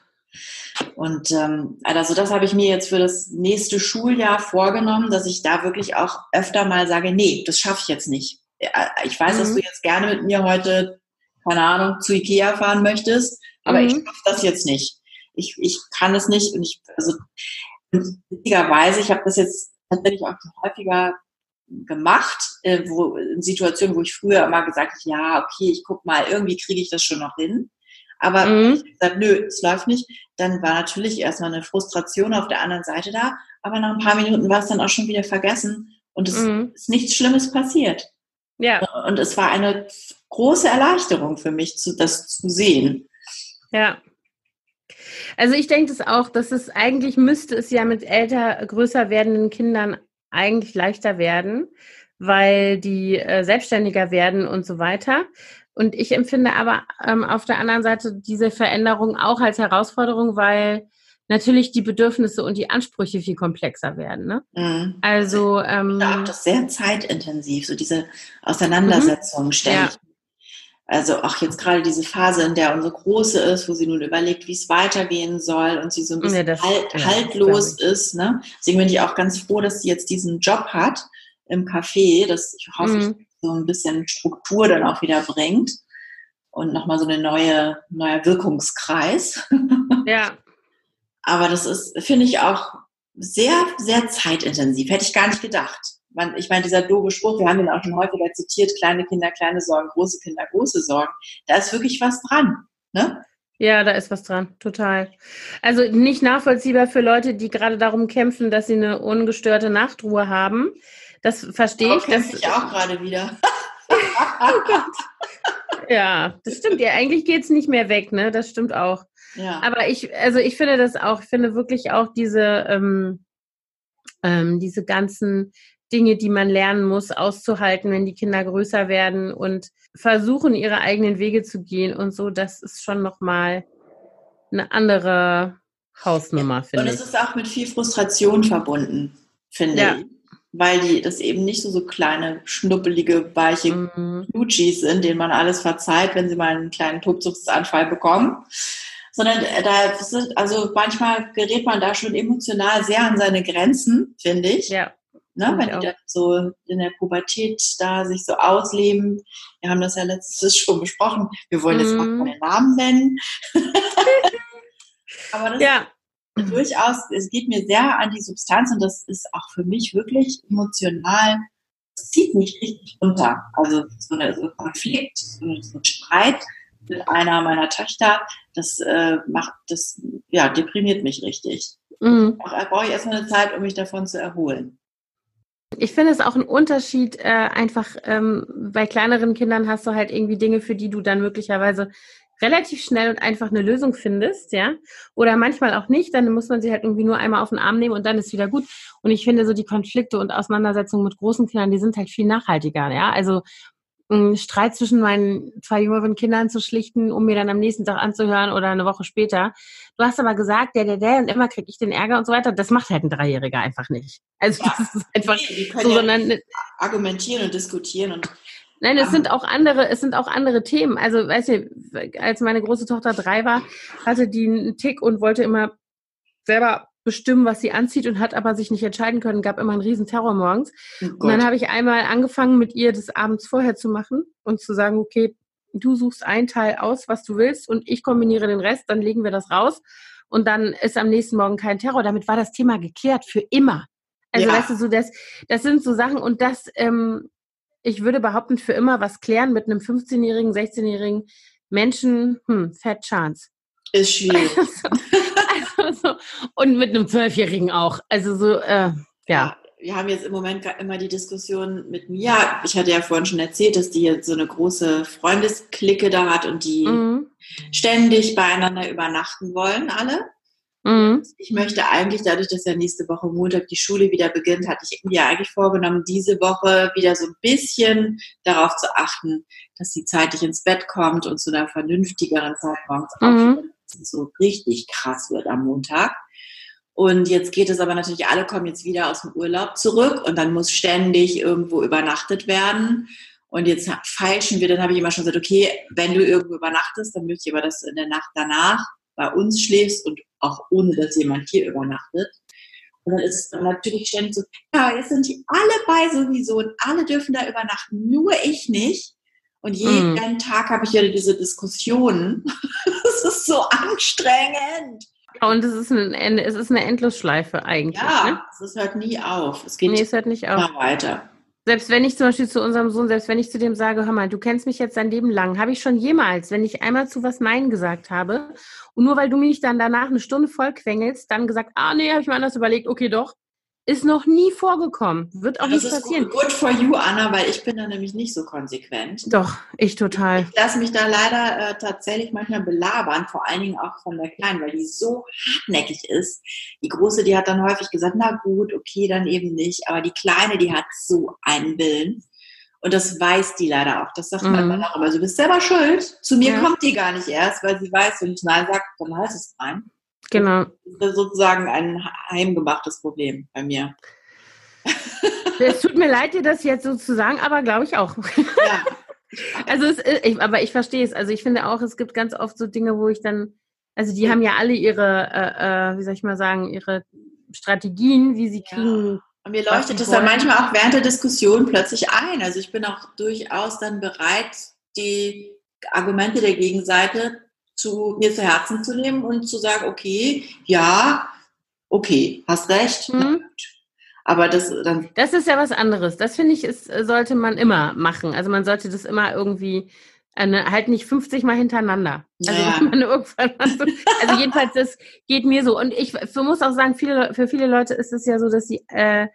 Und ähm, also das habe ich mir jetzt für das nächste Schuljahr vorgenommen, dass ich da wirklich auch öfter mal sage, nee, das schaffe ich jetzt nicht. Ich weiß, mhm. dass du jetzt gerne mit mir heute, keine Ahnung, zu Ikea fahren möchtest, aber mhm. ich schaffe das jetzt nicht. Ich, ich kann es nicht und ich, also witzigerweise, ich habe das jetzt tatsächlich auch häufiger gemacht, äh, wo, in Situationen, wo ich früher immer gesagt habe, ja, okay, ich guck mal, irgendwie kriege ich das schon noch hin. Aber mhm. ich gesagt, nö, es läuft nicht. Dann war natürlich erstmal eine Frustration auf der anderen Seite da. Aber nach ein paar Minuten war es dann auch schon wieder vergessen und es mhm. ist nichts Schlimmes passiert. Ja. Und es war eine große Erleichterung für mich, das zu sehen. Ja. Also ich denke es auch, dass es eigentlich müsste es ja mit älter, größer werdenden Kindern eigentlich leichter werden, weil die äh, selbstständiger werden und so weiter. Und ich empfinde aber ähm, auf der anderen Seite diese Veränderung auch als Herausforderung, weil natürlich die Bedürfnisse und die Ansprüche viel komplexer werden. Ne? Mhm. Also ähm, auch das sehr zeitintensiv, so diese Auseinandersetzung mhm. ständig. Ja. Also auch jetzt gerade diese Phase, in der unsere Große ist, wo sie nun überlegt, wie es weitergehen soll und sie so ein bisschen ja, das, halt, ja, haltlos ist. Ne? Deswegen bin ich auch ganz froh, dass sie jetzt diesen Job hat im Café. Das ich hoffe, mhm. ich so ein bisschen Struktur dann auch wieder bringt und nochmal so eine neue, neuer Wirkungskreis. Ja. Aber das ist, finde ich auch sehr, sehr zeitintensiv. Hätte ich gar nicht gedacht. Man, ich meine, dieser doofe Spruch, wir haben ihn auch schon häufiger zitiert, kleine Kinder, kleine Sorgen, große Kinder, große Sorgen. Da ist wirklich was dran. Ne? Ja, da ist was dran, total. Also nicht nachvollziehbar für Leute, die gerade darum kämpfen, dass sie eine ungestörte Nachtruhe haben. Das verstehe ich. Das ich auch gerade wieder. oh Gott. Ja, das stimmt. Ja, eigentlich geht es nicht mehr weg, ne? Das stimmt auch. Ja. Aber ich, also ich finde das auch, ich finde wirklich auch diese, ähm, ähm, diese ganzen Dinge, die man lernen muss, auszuhalten, wenn die Kinder größer werden und versuchen, ihre eigenen Wege zu gehen und so, das ist schon nochmal eine andere Hausnummer, ja. finde ich. Und es ist auch mit viel Frustration verbunden, finde ja. ich weil die das eben nicht so, so kleine, schnuppelige, weiche mhm. Sind, denen man alles verzeiht, wenn sie mal einen kleinen Tobsuchtsanfall bekommen. Sondern äh, da sind, also manchmal gerät man da schon emotional sehr an seine Grenzen, finde ich. Ja. Ne, wenn die dann so in der Pubertät da sich so ausleben. Wir haben das ja letztes schon besprochen. Wir wollen jetzt mhm. auch keine Namen nennen. Aber das ja durchaus, es geht mir sehr an die Substanz und das ist auch für mich wirklich emotional, das zieht mich richtig runter. Also so, eine, so ein Konflikt, so ein Streit mit einer meiner Töchter, das äh, macht, das ja, deprimiert mich richtig. Mhm. Auch da brauche ich erstmal eine Zeit, um mich davon zu erholen. Ich finde es auch ein Unterschied, äh, einfach ähm, bei kleineren Kindern hast du halt irgendwie Dinge, für die du dann möglicherweise relativ schnell und einfach eine Lösung findest, ja, oder manchmal auch nicht, dann muss man sie halt irgendwie nur einmal auf den Arm nehmen und dann ist wieder gut. Und ich finde so die Konflikte und Auseinandersetzungen mit großen Kindern, die sind halt viel nachhaltiger, ja. Also einen Streit zwischen meinen zwei jüngeren Kindern zu schlichten, um mir dann am nächsten Tag anzuhören oder eine Woche später. Du hast aber gesagt, der, der, der und immer kriege ich den Ärger und so weiter. Das macht halt ein Dreijähriger einfach nicht. Also ja. das ist einfach nee, so, ja sondern argumentieren und diskutieren und Nein, es sind auch andere, es sind auch andere Themen. Also, weißt du, als meine große Tochter drei war, hatte die einen Tick und wollte immer selber bestimmen, was sie anzieht und hat aber sich nicht entscheiden können, gab immer einen riesen Terror morgens. Oh und dann habe ich einmal angefangen, mit ihr das abends vorher zu machen und zu sagen, okay, du suchst einen Teil aus, was du willst und ich kombiniere den Rest, dann legen wir das raus und dann ist am nächsten Morgen kein Terror. Damit war das Thema geklärt für immer. Also ja. weißt du, so das, das sind so Sachen und das ähm, ich würde behaupten, für immer was klären mit einem 15-jährigen, 16-jährigen Menschen, hm, Fat Chance. Ist schwierig. also so, und mit einem Zwölfjährigen auch. Also so, äh, ja. Wir haben jetzt im Moment immer die Diskussion mit Mia. Ich hatte ja vorhin schon erzählt, dass die jetzt so eine große Freundesklicke da hat und die mhm. ständig beieinander übernachten wollen, alle. Mhm. Ich möchte eigentlich, dadurch, dass ja nächste Woche Montag die Schule wieder beginnt, hatte ich mir eigentlich vorgenommen, diese Woche wieder so ein bisschen darauf zu achten, dass sie zeitig ins Bett kommt und zu einer vernünftigeren Zeit morgens mhm. aufsteht, dass es so richtig krass wird am Montag. Und jetzt geht es aber natürlich, alle kommen jetzt wieder aus dem Urlaub zurück und dann muss ständig irgendwo übernachtet werden. Und jetzt feilschen wir, dann habe ich immer schon gesagt, okay, wenn du irgendwo übernachtest, dann möchte ich aber, dass du in der Nacht danach bei uns schläfst und auch ohne, dass jemand hier übernachtet. Und dann ist natürlich ständig so, ja, jetzt sind die alle bei sowieso und alle dürfen da übernachten, nur ich nicht. Und jeden mm. Tag habe ich ja diese Diskussionen. das ist so anstrengend. Und es ist, ein, es ist eine Endlosschleife eigentlich. Ja, ne? es hört nie auf. Es geht nee, es hört nicht auf. weiter. Selbst wenn ich zum Beispiel zu unserem Sohn, selbst wenn ich zu dem sage, hör mal, du kennst mich jetzt dein Leben lang, habe ich schon jemals, wenn ich einmal zu was Nein gesagt habe und nur weil du mich dann danach eine Stunde voll quengelst, dann gesagt, ah nee, habe ich mir anders überlegt, okay doch, ist noch nie vorgekommen. Wird auch das nicht passieren. Good, good for you, Anna, weil ich bin da nämlich nicht so konsequent. Doch, ich total. Ich lasse mich da leider äh, tatsächlich manchmal belabern, vor allen Dingen auch von der Kleinen, weil die so hartnäckig ist. Die Große, die hat dann häufig gesagt, na gut, okay, dann eben nicht. Aber die Kleine, die hat so einen Willen. Und das weiß die leider auch. Das sagt mhm. man auch immer. Also, du bist selber schuld. Zu mir ja. kommt die gar nicht erst, weil sie weiß, wenn ich Nein sage, dann heißt es Nein. Genau. Das ist sozusagen ein heimgemachtes Problem bei mir. Es tut mir leid, dir das jetzt so zu sagen, aber glaube ich auch. Ja. Also, es, ich, aber ich verstehe es. Also, ich finde auch, es gibt ganz oft so Dinge, wo ich dann, also, die haben ja alle ihre, äh, äh, wie soll ich mal sagen, ihre Strategien, wie sie kriegen. Ja. Und mir leuchtet das dann manchmal auch während der Diskussion plötzlich ein. Also, ich bin auch durchaus dann bereit, die Argumente der Gegenseite zu mir zu Herzen zu nehmen und zu sagen, okay, ja, okay, hast recht. Mhm. Aber das dann. Das ist ja was anderes. Das finde ich, ist, sollte man immer machen. Also man sollte das immer irgendwie eine, halt nicht 50 Mal hintereinander. Also, ja. man irgendwann so, also jedenfalls, das geht mir so. Und ich für, muss auch sagen, viele, für viele Leute ist es ja so, dass sie äh,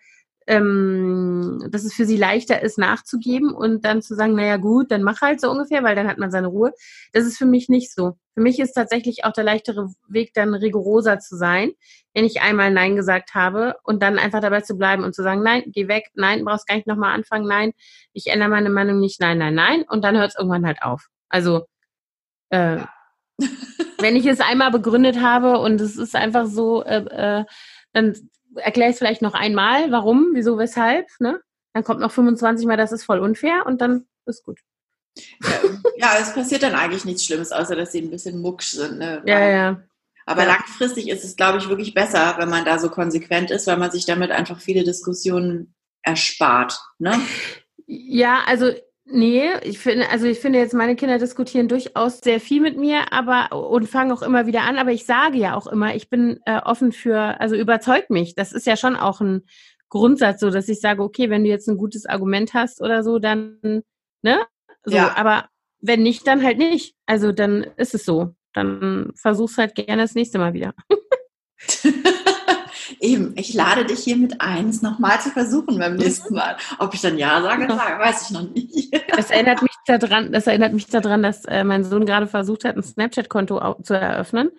ähm, dass es für sie leichter ist, nachzugeben und dann zu sagen, naja gut, dann mach halt so ungefähr, weil dann hat man seine Ruhe. Das ist für mich nicht so. Für mich ist tatsächlich auch der leichtere Weg, dann rigoroser zu sein, wenn ich einmal Nein gesagt habe und dann einfach dabei zu bleiben und zu sagen, nein, geh weg, nein, brauchst gar nicht nochmal anfangen, nein, ich ändere meine Meinung nicht, nein, nein, nein. Und dann hört es irgendwann halt auf. Also äh, wenn ich es einmal begründet habe und es ist einfach so, äh, äh, dann erkläre es vielleicht noch einmal, warum, wieso, weshalb, ne? Dann kommt noch 25 Mal, das ist voll unfair und dann ist gut. Ja, ja, es passiert dann eigentlich nichts Schlimmes, außer dass sie ein bisschen mucksch sind. Ne? Ja, ja. Aber ja. langfristig ist es, glaube ich, wirklich besser, wenn man da so konsequent ist, weil man sich damit einfach viele Diskussionen erspart. Ne? Ja, also Nee, ich finde, also ich finde jetzt, meine Kinder diskutieren durchaus sehr viel mit mir, aber und fangen auch immer wieder an, aber ich sage ja auch immer, ich bin äh, offen für, also überzeugt mich. Das ist ja schon auch ein Grundsatz, so dass ich sage, okay, wenn du jetzt ein gutes Argument hast oder so, dann, ne? So, ja. aber wenn nicht, dann halt nicht. Also dann ist es so. Dann versuch's halt gerne das nächste Mal wieder. Eben, ich lade dich hiermit ein, es nochmal zu versuchen beim nächsten Mal. Ob ich dann Ja sage, sage weiß ich noch nicht. Das erinnert mich daran, das erinnert mich daran, dass äh, mein Sohn gerade versucht hat, ein Snapchat-Konto zu eröffnen,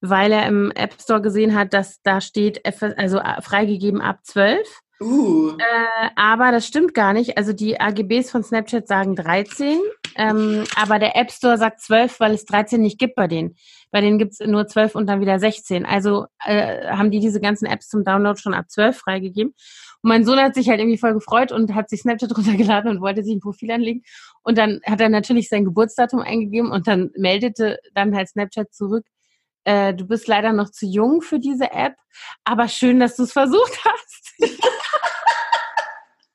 weil er im App Store gesehen hat, dass da steht, also äh, freigegeben ab 12. Uh. Äh, aber das stimmt gar nicht. Also die AGBs von Snapchat sagen 13, ähm, aber der App Store sagt 12, weil es 13 nicht gibt bei denen. Bei denen gibt es nur 12 und dann wieder 16. Also äh, haben die diese ganzen Apps zum Download schon ab 12 freigegeben. Und mein Sohn hat sich halt irgendwie voll gefreut und hat sich Snapchat runtergeladen und wollte sich ein Profil anlegen. Und dann hat er natürlich sein Geburtsdatum eingegeben und dann meldete dann halt Snapchat zurück, äh, du bist leider noch zu jung für diese App, aber schön, dass du es versucht hast.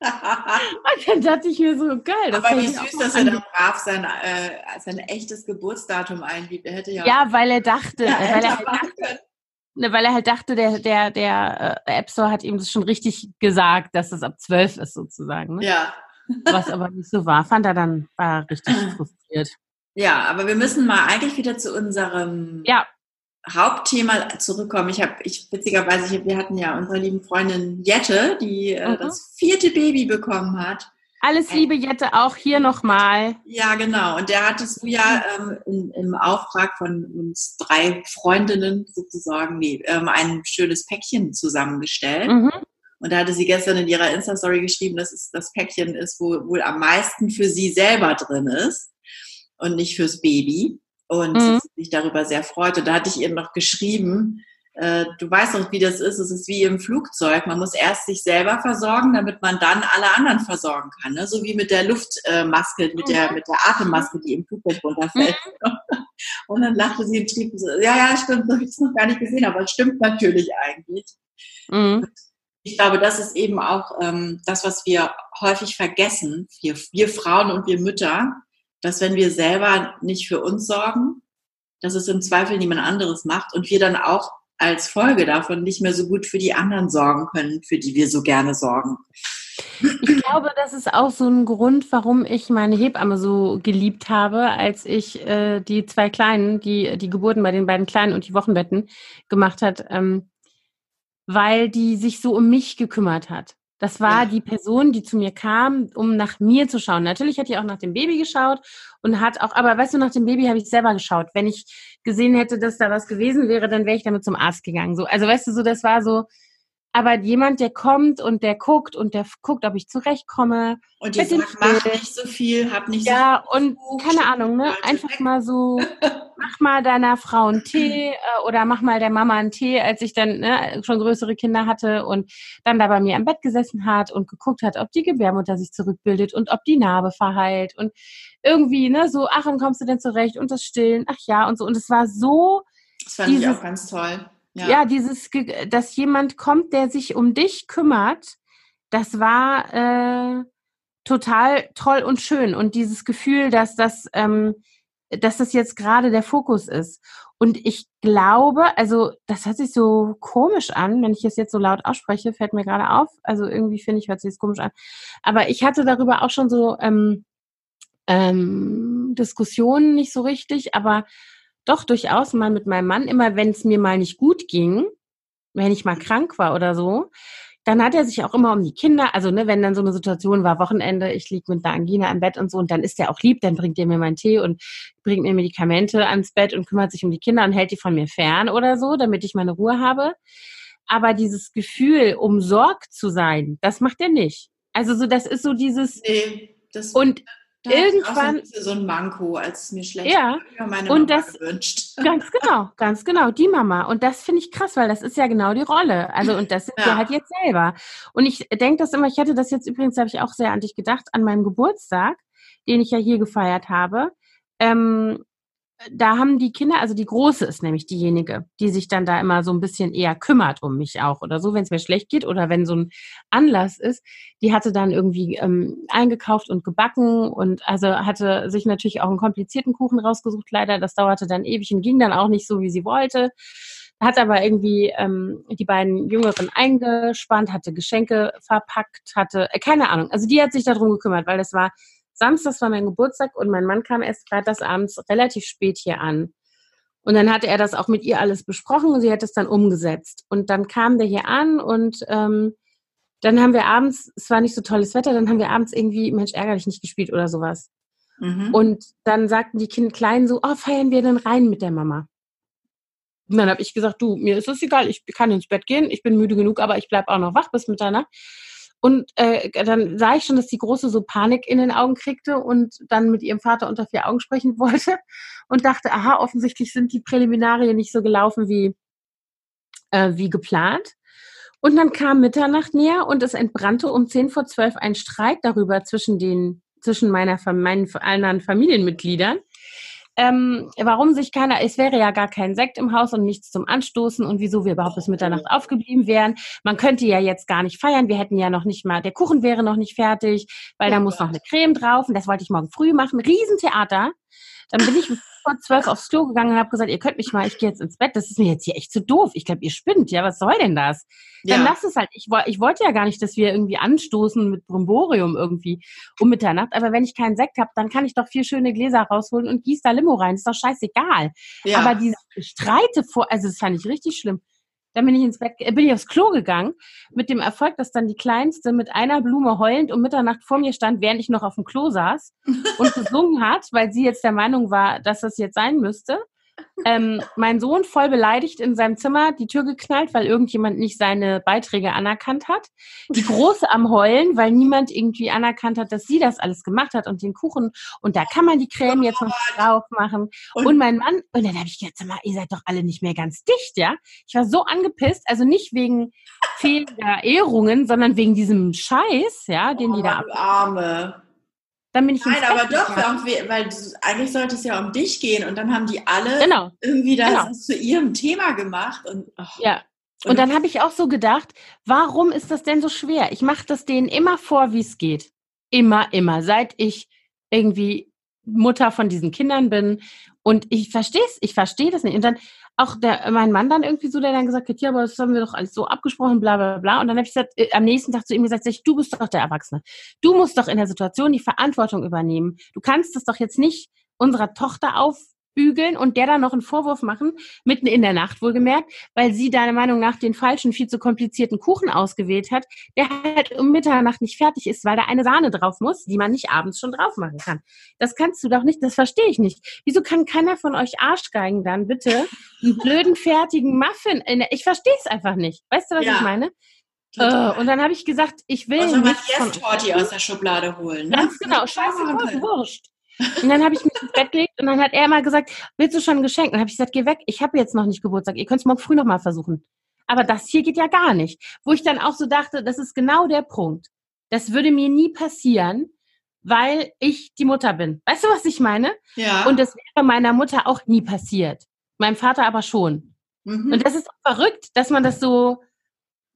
und dann dachte ich mir so, geil. Das Aber wie süß, dass er dann brav sein, äh, sein echtes Geburtsdatum eingibt. Er hätte ja, ja weil er dachte, ja, weil, er halt dachte ne, weil er halt dachte, der, der, der äh, App Store hat ihm das schon richtig gesagt, dass es ab zwölf ist sozusagen. Ne? Ja. Was aber nicht so war, fand er dann war richtig frustriert. Ja, aber wir müssen mal eigentlich wieder zu unserem ja. Hauptthema zurückkommen. Ich habe, ich witzigerweise, wir hatten ja unsere lieben Freundin Jette, die äh, mhm. das vierte Baby bekommen hat. Alles Liebe, Jette, auch hier nochmal. Ja, genau. Und der hattest du ja ähm, in, im Auftrag von uns drei Freundinnen sozusagen nee, ähm, ein schönes Päckchen zusammengestellt. Mhm. Und da hatte sie gestern in ihrer Insta-Story geschrieben, dass es das Päckchen ist, wo wohl am meisten für sie selber drin ist und nicht fürs Baby und mhm. sich darüber sehr freute. Da hatte ich ihr noch geschrieben, äh, du weißt doch, wie das ist. Es ist wie im Flugzeug. Man muss erst sich selber versorgen, damit man dann alle anderen versorgen kann. Ne? So wie mit der Luftmaske, mit der, mhm. mit der Atemmaske, die im Flugzeug runterfällt. Mhm. Und dann lachte sie und trieb so, ja, ja, stimmt, das habe ich noch gar nicht gesehen, aber es stimmt natürlich eigentlich. Mhm. Ich glaube, das ist eben auch ähm, das, was wir häufig vergessen, wir, wir Frauen und wir Mütter, dass wenn wir selber nicht für uns sorgen, dass es im Zweifel niemand anderes macht und wir dann auch als Folge davon nicht mehr so gut für die anderen sorgen können, für die wir so gerne sorgen. Ich glaube, das ist auch so ein Grund, warum ich meine Hebamme so geliebt habe, als ich äh, die zwei Kleinen, die die Geburten bei den beiden Kleinen und die Wochenbetten gemacht hat, ähm, weil die sich so um mich gekümmert hat. Das war die Person, die zu mir kam, um nach mir zu schauen. Natürlich hat die auch nach dem Baby geschaut und hat auch, aber weißt du, nach dem Baby habe ich selber geschaut. Wenn ich gesehen hätte, dass da was gewesen wäre, dann wäre ich damit zum Arzt gegangen. So, also weißt du, so das war so, aber jemand, der kommt und der guckt und der guckt, ob ich zurechtkomme. Und die sagt, mach nicht so viel, hab nicht ja, so viel. Ja, und keine Ahnung, ne? Einfach mal so, mach mal deiner Frau einen Tee äh, oder mach mal der Mama einen Tee, als ich dann ne, schon größere Kinder hatte und dann da bei mir am Bett gesessen hat und geguckt hat, ob die Gebärmutter sich zurückbildet und ob die Narbe verheilt und irgendwie, ne, so, ach, und kommst du denn zurecht und das Stillen, ach ja, und so. Und es war so. Das fand dieses, ich auch ganz toll ja. ja, dieses, dass jemand kommt, der sich um dich kümmert, das war äh, total toll und schön. Und dieses Gefühl, dass das, ähm, dass das jetzt gerade der Fokus ist. Und ich glaube, also das hört sich so komisch an, wenn ich es jetzt so laut ausspreche, fällt mir gerade auf. Also irgendwie finde ich, hört sich das komisch an. Aber ich hatte darüber auch schon so ähm, ähm, Diskussionen nicht so richtig, aber doch durchaus mal mit meinem Mann, immer wenn es mir mal nicht gut ging, wenn ich mal krank war oder so, dann hat er sich auch immer um die Kinder, also ne, wenn dann so eine Situation war, Wochenende, ich liege mit einer Angina im Bett und so, und dann ist er auch lieb, dann bringt er mir meinen Tee und bringt mir Medikamente ans Bett und kümmert sich um die Kinder und hält die von mir fern oder so, damit ich meine Ruhe habe. Aber dieses Gefühl, umsorgt zu sein, das macht er nicht. Also so, das ist so dieses. Nee, das und da irgendwann so, so ein Manko, als es mir schlecht ja, meine und Mama das, gewünscht. Ganz genau, ganz genau, die Mama. Und das finde ich krass, weil das ist ja genau die Rolle. Also und das sind ja. wir halt jetzt selber. Und ich denke das immer, ich hatte das jetzt übrigens, habe ich auch sehr an dich gedacht, an meinem Geburtstag, den ich ja hier gefeiert habe. Ähm, da haben die Kinder, also die Große ist nämlich diejenige, die sich dann da immer so ein bisschen eher kümmert um mich auch oder so, wenn es mir schlecht geht oder wenn so ein Anlass ist. Die hatte dann irgendwie ähm, eingekauft und gebacken und also hatte sich natürlich auch einen komplizierten Kuchen rausgesucht, leider. Das dauerte dann ewig und ging dann auch nicht so, wie sie wollte. Hat aber irgendwie ähm, die beiden Jüngeren eingespannt, hatte Geschenke verpackt, hatte, äh, keine Ahnung. Also die hat sich darum gekümmert, weil das war Samstags war mein Geburtstag und mein Mann kam erst freitags abends relativ spät hier an. Und dann hatte er das auch mit ihr alles besprochen und sie hat es dann umgesetzt. Und dann kam der hier an und ähm, dann haben wir abends, es war nicht so tolles Wetter, dann haben wir abends irgendwie Mensch ärgerlich nicht gespielt oder sowas. Mhm. Und dann sagten die Kinder Kleinen so, oh, feiern wir denn rein mit der Mama? Und dann habe ich gesagt, du, mir ist es egal, ich kann ins Bett gehen, ich bin müde genug, aber ich bleib auch noch wach bis Mitternacht. Und äh, dann sah ich schon, dass die Große so Panik in den Augen kriegte und dann mit ihrem Vater unter vier Augen sprechen wollte und dachte, aha, offensichtlich sind die Präliminarien nicht so gelaufen wie, äh, wie geplant. Und dann kam Mitternacht näher und es entbrannte um zehn vor zwölf ein Streit darüber zwischen den zwischen meiner meinen anderen Familienmitgliedern, ähm, warum sich keiner, es wäre ja gar kein Sekt im Haus und nichts zum Anstoßen und wieso wir überhaupt bis Mitternacht aufgeblieben wären. Man könnte ja jetzt gar nicht feiern, wir hätten ja noch nicht mal, der Kuchen wäre noch nicht fertig, weil oh da muss noch eine Creme drauf und das wollte ich morgen früh machen. Riesentheater. Dann bin ich vor zwölf aufs Klo gegangen und habe gesagt, ihr könnt mich mal, ich gehe jetzt ins Bett. Das ist mir jetzt hier echt zu doof. Ich glaube, ihr spinnt. Ja, was soll denn das? Ja. Dann lass es halt. Ich, ich wollte ja gar nicht, dass wir irgendwie anstoßen mit Bromborium irgendwie um Mitternacht. Aber wenn ich keinen Sekt habe, dann kann ich doch vier schöne Gläser rausholen und gieß da Limo rein. Ist doch scheißegal. Ja. Aber diese Streite vor, also das fand ich richtig schlimm. Dann bin ich ins Bett, bin ich aufs Klo gegangen, mit dem Erfolg, dass dann die Kleinste mit einer Blume heulend um Mitternacht vor mir stand, während ich noch auf dem Klo saß und gesungen hat, weil sie jetzt der Meinung war, dass das jetzt sein müsste. Ähm, mein Sohn voll beleidigt in seinem Zimmer, die Tür geknallt, weil irgendjemand nicht seine Beiträge anerkannt hat. Die Große am Heulen, weil niemand irgendwie anerkannt hat, dass sie das alles gemacht hat und den Kuchen. Und da kann man die Creme jetzt noch drauf machen. Und, und mein Mann, und dann habe ich gedacht, mal, ihr seid doch alle nicht mehr ganz dicht, ja? Ich war so angepisst, also nicht wegen fehlender Ehrungen, sondern wegen diesem Scheiß, ja, den oh, die da Arme dann bin ich Nein, aber doch, weil, weil eigentlich sollte es ja um dich gehen und dann haben die alle genau. irgendwie das genau. zu ihrem Thema gemacht. Und, oh. Ja. Und, und dann habe ich auch so gedacht, warum ist das denn so schwer? Ich mache das denen immer vor, wie es geht. Immer, immer. Seit ich irgendwie Mutter von diesen Kindern bin. Und ich verstehe es, ich verstehe das nicht. Und dann auch der, mein Mann dann irgendwie so, der dann gesagt hat, ja, aber das haben wir doch alles so abgesprochen, bla bla bla. Und dann habe ich gesagt, äh, am nächsten Tag zu ihm gesagt, du bist doch der Erwachsene. Du musst doch in der Situation die Verantwortung übernehmen. Du kannst das doch jetzt nicht unserer Tochter auf bügeln und der dann noch einen Vorwurf machen, mitten in der Nacht wohlgemerkt, weil sie deiner Meinung nach den falschen, viel zu komplizierten Kuchen ausgewählt hat, der halt um Mitternacht nicht fertig ist, weil da eine Sahne drauf muss, die man nicht abends schon drauf machen kann. Das kannst du doch nicht, das verstehe ich nicht. Wieso kann keiner von euch Arschgeigen dann bitte einen blöden, fertigen Muffin? In der, ich verstehe es einfach nicht. Weißt du, was ja. ich meine? Uh, und dann habe ich gesagt, ich will. Also mal die Torti aus der Schublade holen. Ne? Ganz genau, scheiße, wurscht. Und dann habe ich mich ins Bett gelegt und dann hat er mal gesagt, willst du schon ein Geschenk? Und dann habe ich gesagt, geh weg, ich habe jetzt noch nicht Geburtstag, ihr könnt es morgen früh noch mal versuchen. Aber das hier geht ja gar nicht. Wo ich dann auch so dachte, das ist genau der Punkt. Das würde mir nie passieren, weil ich die Mutter bin. Weißt du, was ich meine? Ja. Und das wäre meiner Mutter auch nie passiert. Meinem Vater aber schon. Mhm. Und das ist verrückt, dass man das so,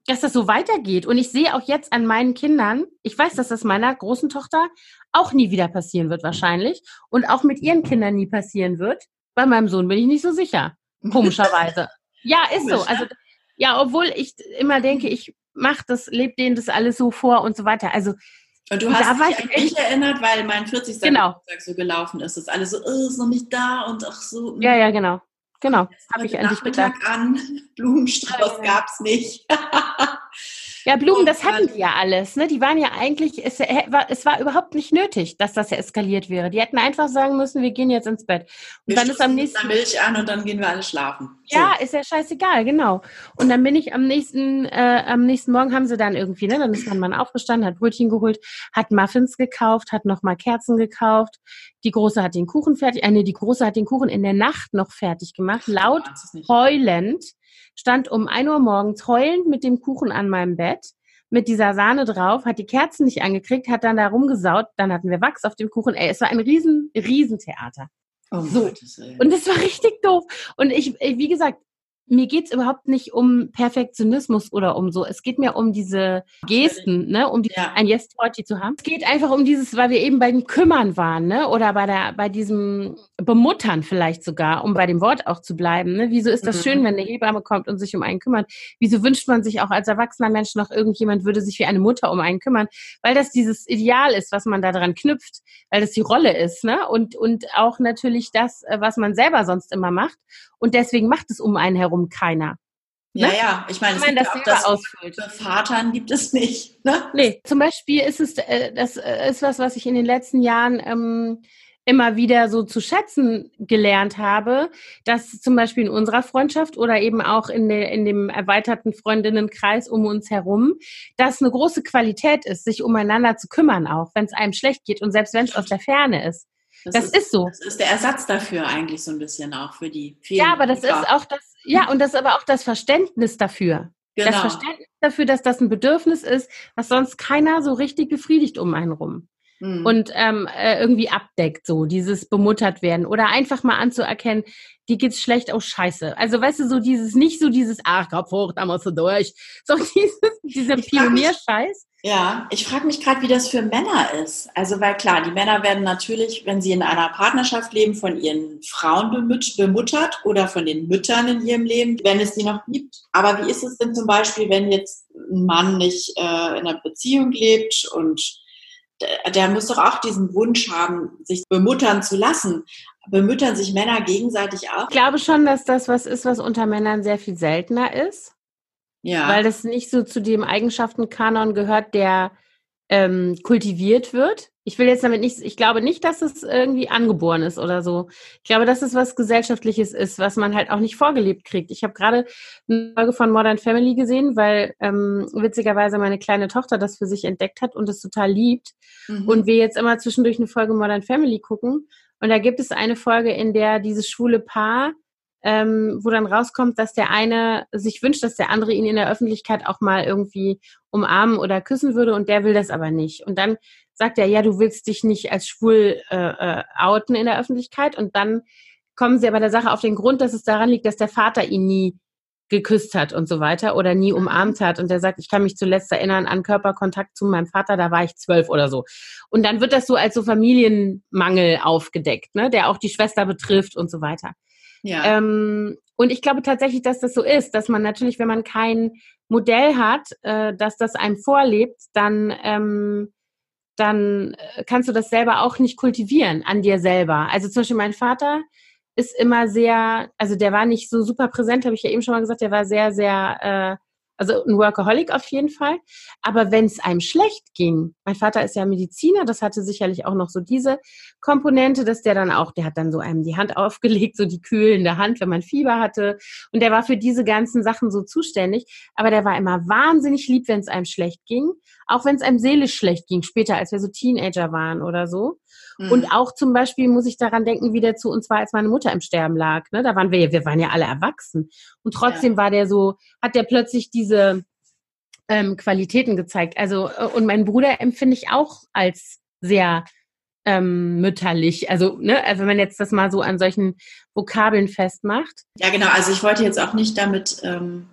dass das so weitergeht. Und ich sehe auch jetzt an meinen Kindern, ich weiß, dass das meiner großen Tochter auch nie wieder passieren wird wahrscheinlich und auch mit ihren Kindern nie passieren wird. Bei meinem Sohn bin ich nicht so sicher, komischerweise. ja, ist so. Also ja, obwohl ich immer denke, ich mache das, lebe denen das alles so vor und so weiter. Also und du hast dich an mich erinnert, weil mein 40. Genau. Geburtstag so gelaufen ist. Das alles so, oh, ist noch nicht da und ach so. Ja, ja, genau. Genau. Habe ich endlich gedacht. an, Blumenstrauß ja. gab es nicht. Ja, Blumen, das hatten die ja alles. Ne? Die waren ja eigentlich, es äh, war, es war überhaupt nicht nötig, dass das ja eskaliert wäre. Die hätten einfach sagen müssen, wir gehen jetzt ins Bett. Und wir dann ist am nächsten Milch an und dann gehen wir alle schlafen. So. Ja, ist ja scheißegal, genau. Und dann bin ich am nächsten, äh, am nächsten Morgen haben sie dann irgendwie, ne, dann ist mein Mann aufgestanden, hat Brötchen geholt, hat Muffins gekauft, hat nochmal Kerzen gekauft. Die Große hat den Kuchen fertig, äh, nee, die Große hat den Kuchen in der Nacht noch fertig gemacht, laut heulend stand um ein Uhr morgens heulend mit dem Kuchen an meinem Bett, mit dieser Sahne drauf, hat die Kerzen nicht angekriegt, hat dann da rumgesaut, dann hatten wir Wachs auf dem Kuchen. Ey, es war ein riesen, riesen Theater. Oh, so. Und das war richtig doof. Und ich, wie gesagt, mir geht's überhaupt nicht um Perfektionismus oder um so. Es geht mir um diese Gesten, ne, um die, ja. ein Yes Torti zu haben. Es geht einfach um dieses, weil wir eben beim Kümmern waren, ne, oder bei der, bei diesem Bemuttern vielleicht sogar, um bei dem Wort auch zu bleiben. Ne? Wieso ist das mhm. schön, wenn eine Hebamme kommt und sich um einen kümmert? Wieso wünscht man sich auch als erwachsener Mensch noch irgendjemand würde sich wie eine Mutter um einen kümmern? Weil das dieses Ideal ist, was man da dran knüpft, weil das die Rolle ist, ne? Und und auch natürlich das, äh, was man selber sonst immer macht. Und deswegen macht es um einen herum keiner. Ja, ne? ja, ich meine, es gibt das das ausfüllt. für Vatern gibt es nicht. Ne? Nee, zum Beispiel ist es, äh, das äh, ist was, was ich in den letzten Jahren ähm, immer wieder so zu schätzen gelernt habe, dass zum Beispiel in unserer Freundschaft oder eben auch in, de, in dem erweiterten Freundinnenkreis um uns herum, dass eine große Qualität ist, sich umeinander zu kümmern, auch wenn es einem schlecht geht und selbst wenn es aus der Ferne ist. Das, das ist, ist, so. Das ist der Ersatz dafür eigentlich so ein bisschen auch für die vielen. Ja, aber das ist auch das, ja, und das ist aber auch das Verständnis dafür. Genau. Das Verständnis dafür, dass das ein Bedürfnis ist, was sonst keiner so richtig befriedigt um einen rum. Mhm. Und ähm, äh, irgendwie abdeckt, so dieses bemuttert werden. Oder einfach mal anzuerkennen, die geht's schlecht, aus oh, scheiße. Also weißt du, so dieses, nicht so dieses, ach, Kopf hoch, da musst du durch. So dieses, dieser Pionierscheiß. Ja, ich frage mich gerade, wie das für Männer ist. Also, weil klar, die Männer werden natürlich, wenn sie in einer Partnerschaft leben, von ihren Frauen bemuttert oder von den Müttern in ihrem Leben, wenn es die noch gibt. Aber wie ist es denn zum Beispiel, wenn jetzt ein Mann nicht äh, in einer Beziehung lebt und der, muss doch auch diesen Wunsch haben, sich bemuttern zu lassen. Bemüttern sich Männer gegenseitig auch? Ich glaube schon, dass das was ist, was unter Männern sehr viel seltener ist. Ja. Weil das nicht so zu dem Eigenschaftenkanon gehört, der ähm, kultiviert wird. Ich will jetzt damit nicht, ich glaube nicht, dass es irgendwie angeboren ist oder so. Ich glaube, dass es was Gesellschaftliches ist, was man halt auch nicht vorgelebt kriegt. Ich habe gerade eine Folge von Modern Family gesehen, weil ähm, witzigerweise meine kleine Tochter das für sich entdeckt hat und es total liebt. Mhm. Und wir jetzt immer zwischendurch eine Folge Modern Family gucken. Und da gibt es eine Folge, in der dieses schwule Paar ähm, wo dann rauskommt, dass der eine sich wünscht, dass der andere ihn in der Öffentlichkeit auch mal irgendwie umarmen oder küssen würde und der will das aber nicht. Und dann sagt er, ja, du willst dich nicht als schwul äh, äh, outen in der Öffentlichkeit und dann kommen sie aber der Sache auf den Grund, dass es daran liegt, dass der Vater ihn nie geküsst hat und so weiter oder nie umarmt hat. Und der sagt, ich kann mich zuletzt erinnern an Körperkontakt zu meinem Vater, da war ich zwölf oder so. Und dann wird das so als so Familienmangel aufgedeckt, ne, der auch die Schwester betrifft und so weiter. Ja. Ähm, und ich glaube tatsächlich, dass das so ist, dass man natürlich, wenn man kein Modell hat, äh, dass das einem vorlebt, dann ähm, dann äh, kannst du das selber auch nicht kultivieren an dir selber. Also zum Beispiel mein Vater, ist immer sehr, also der war nicht so super präsent, habe ich ja eben schon mal gesagt, der war sehr, sehr, äh, also ein Workaholic auf jeden Fall. Aber wenn es einem schlecht ging, mein Vater ist ja Mediziner, das hatte sicherlich auch noch so diese Komponente, dass der dann auch, der hat dann so einem die Hand aufgelegt, so die kühlende Hand, wenn man Fieber hatte. Und der war für diese ganzen Sachen so zuständig. Aber der war immer wahnsinnig lieb, wenn es einem schlecht ging. Auch wenn es einem seelisch schlecht ging, später, als wir so Teenager waren oder so. Mhm. Und auch zum Beispiel muss ich daran denken, wie der zu uns war, als meine Mutter im Sterben lag. Ne? Da waren wir ja, wir waren ja alle erwachsen. Und trotzdem ja. war der so, hat der plötzlich diese ähm, Qualitäten gezeigt. Also, äh, und mein Bruder empfinde ich auch als sehr ähm, mütterlich. Also, ne, also wenn man jetzt das mal so an solchen Vokabeln festmacht. Ja, genau. Also ich wollte jetzt auch nicht damit ähm,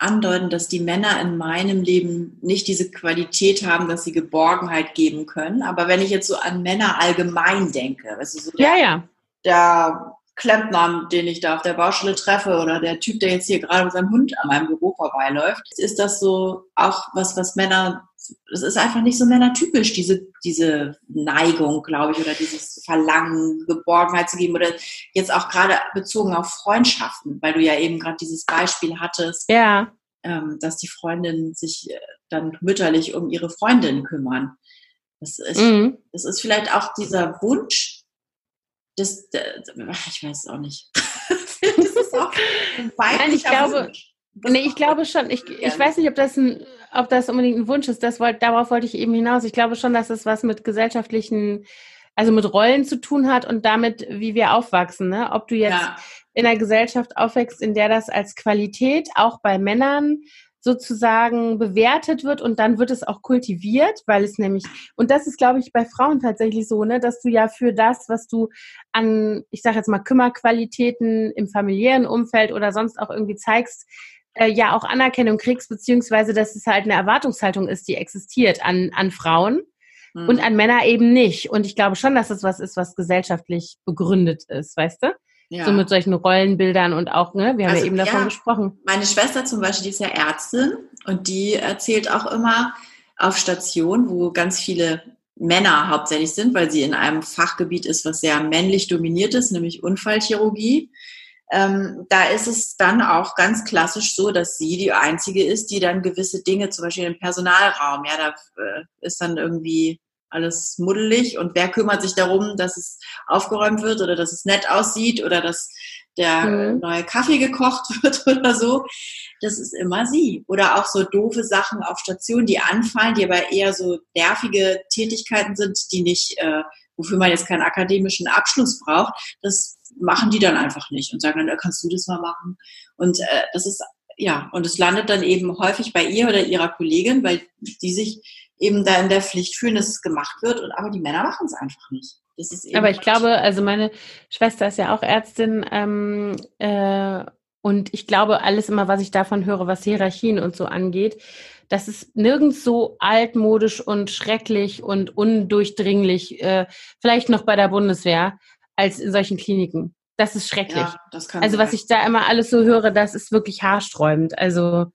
andeuten, dass die Männer in meinem Leben nicht diese Qualität haben, dass sie Geborgenheit geben können. Aber wenn ich jetzt so an Männer allgemein denke, weißt du, so der, ja, ja. der Klempner, den ich da auf der Baustelle treffe oder der Typ, der jetzt hier gerade mit seinem Hund an meinem Büro vorbeiläuft, ist das so auch was, was Männer, es ist einfach nicht so männertypisch, diese, diese Neigung, glaube ich, oder dieses Verlangen, Geborgenheit zu geben oder jetzt auch gerade bezogen auf Freundschaften, weil du ja eben gerade dieses Beispiel hattest. Ja. Ähm, dass die Freundinnen sich äh, dann mütterlich um ihre Freundin kümmern. Das ist, mhm. das ist vielleicht auch dieser Wunsch, das, ich weiß es auch nicht. das ist auch ein Nein, ich glaube, nee, ich glaube schon. Ich, ich weiß nicht, ob das, ein, ob das unbedingt ein Wunsch ist. Das wollt, darauf wollte ich eben hinaus. Ich glaube schon, dass es was mit gesellschaftlichen, also mit Rollen zu tun hat und damit, wie wir aufwachsen. Ne? Ob du jetzt ja. in einer Gesellschaft aufwächst, in der das als Qualität auch bei Männern sozusagen bewertet wird und dann wird es auch kultiviert, weil es nämlich, und das ist, glaube ich, bei Frauen tatsächlich so, ne, dass du ja für das, was du an, ich sage jetzt mal, Kümmerqualitäten im familiären Umfeld oder sonst auch irgendwie zeigst, äh, ja auch Anerkennung kriegst, beziehungsweise dass es halt eine Erwartungshaltung ist, die existiert an, an Frauen mhm. und an Männer eben nicht. Und ich glaube schon, dass es was ist, was gesellschaftlich begründet ist, weißt du? Ja. So mit solchen Rollenbildern und auch, ne, wir haben also, ja eben davon ja, gesprochen. Meine Schwester zum Beispiel, die ist ja Ärztin und die erzählt auch immer auf Station, wo ganz viele Männer hauptsächlich sind, weil sie in einem Fachgebiet ist, was sehr männlich dominiert ist, nämlich Unfallchirurgie. Ähm, da ist es dann auch ganz klassisch so, dass sie die einzige ist, die dann gewisse Dinge, zum Beispiel im Personalraum, ja, da äh, ist dann irgendwie alles muddelig und wer kümmert sich darum, dass es aufgeräumt wird oder dass es nett aussieht oder dass der mhm. neue Kaffee gekocht wird oder so. Das ist immer sie. Oder auch so doofe Sachen auf Station, die anfallen, die aber eher so nervige Tätigkeiten sind, die nicht, äh, wofür man jetzt keinen akademischen Abschluss braucht. Das machen die dann einfach nicht und sagen dann, kannst du das mal machen? Und äh, das ist ja, und es landet dann eben häufig bei ihr oder ihrer Kollegin, weil die sich eben da in der Pflicht fühlen, dass es gemacht wird, und, aber die Männer machen es einfach nicht. aber ich glaube, also meine Schwester ist ja auch Ärztin ähm, äh, und ich glaube, alles immer, was ich davon höre, was Hierarchien und so angeht, das ist nirgends so altmodisch und schrecklich und undurchdringlich, äh, vielleicht noch bei der Bundeswehr, als in solchen Kliniken. Das ist schrecklich. Ja, das also sein. was ich da immer alles so höre, das ist wirklich haarsträubend. Also,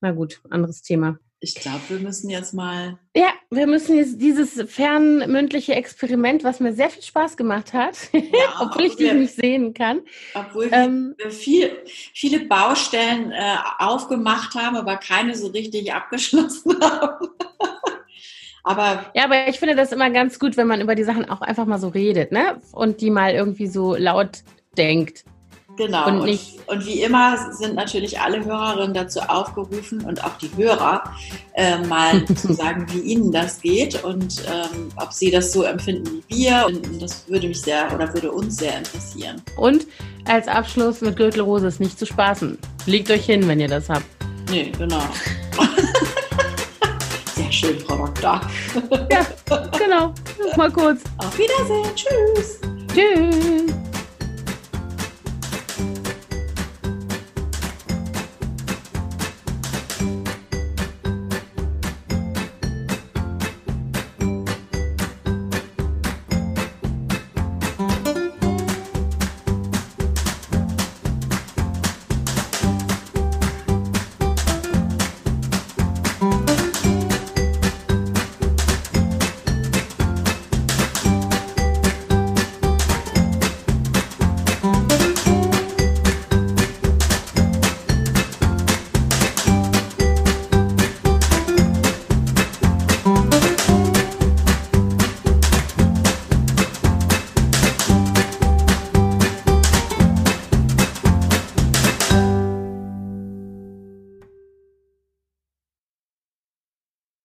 na gut, anderes Thema. Ich glaube, wir müssen jetzt mal. Ja, wir müssen jetzt dieses fernmündliche Experiment, was mir sehr viel Spaß gemacht hat, ja, obwohl ich dich nicht sehen kann. Obwohl ähm, wir viel, viele Baustellen äh, aufgemacht haben, aber keine so richtig abgeschlossen haben. aber ja, aber ich finde das immer ganz gut, wenn man über die Sachen auch einfach mal so redet, ne? Und die mal irgendwie so laut denkt. Genau. Und, und, und, wie immer sind natürlich alle Hörerinnen dazu aufgerufen und auch die Hörer, äh, mal zu sagen, wie ihnen das geht und ähm, ob sie das so empfinden wie wir. Und das würde mich sehr oder würde uns sehr interessieren. Und als Abschluss mit Gürtelrose ist nicht zu spaßen. Legt euch hin, wenn ihr das habt. Nee, genau. sehr schön, Frau Doktor. ja, genau. Mal kurz. Auf Wiedersehen. Tschüss. Tschüss.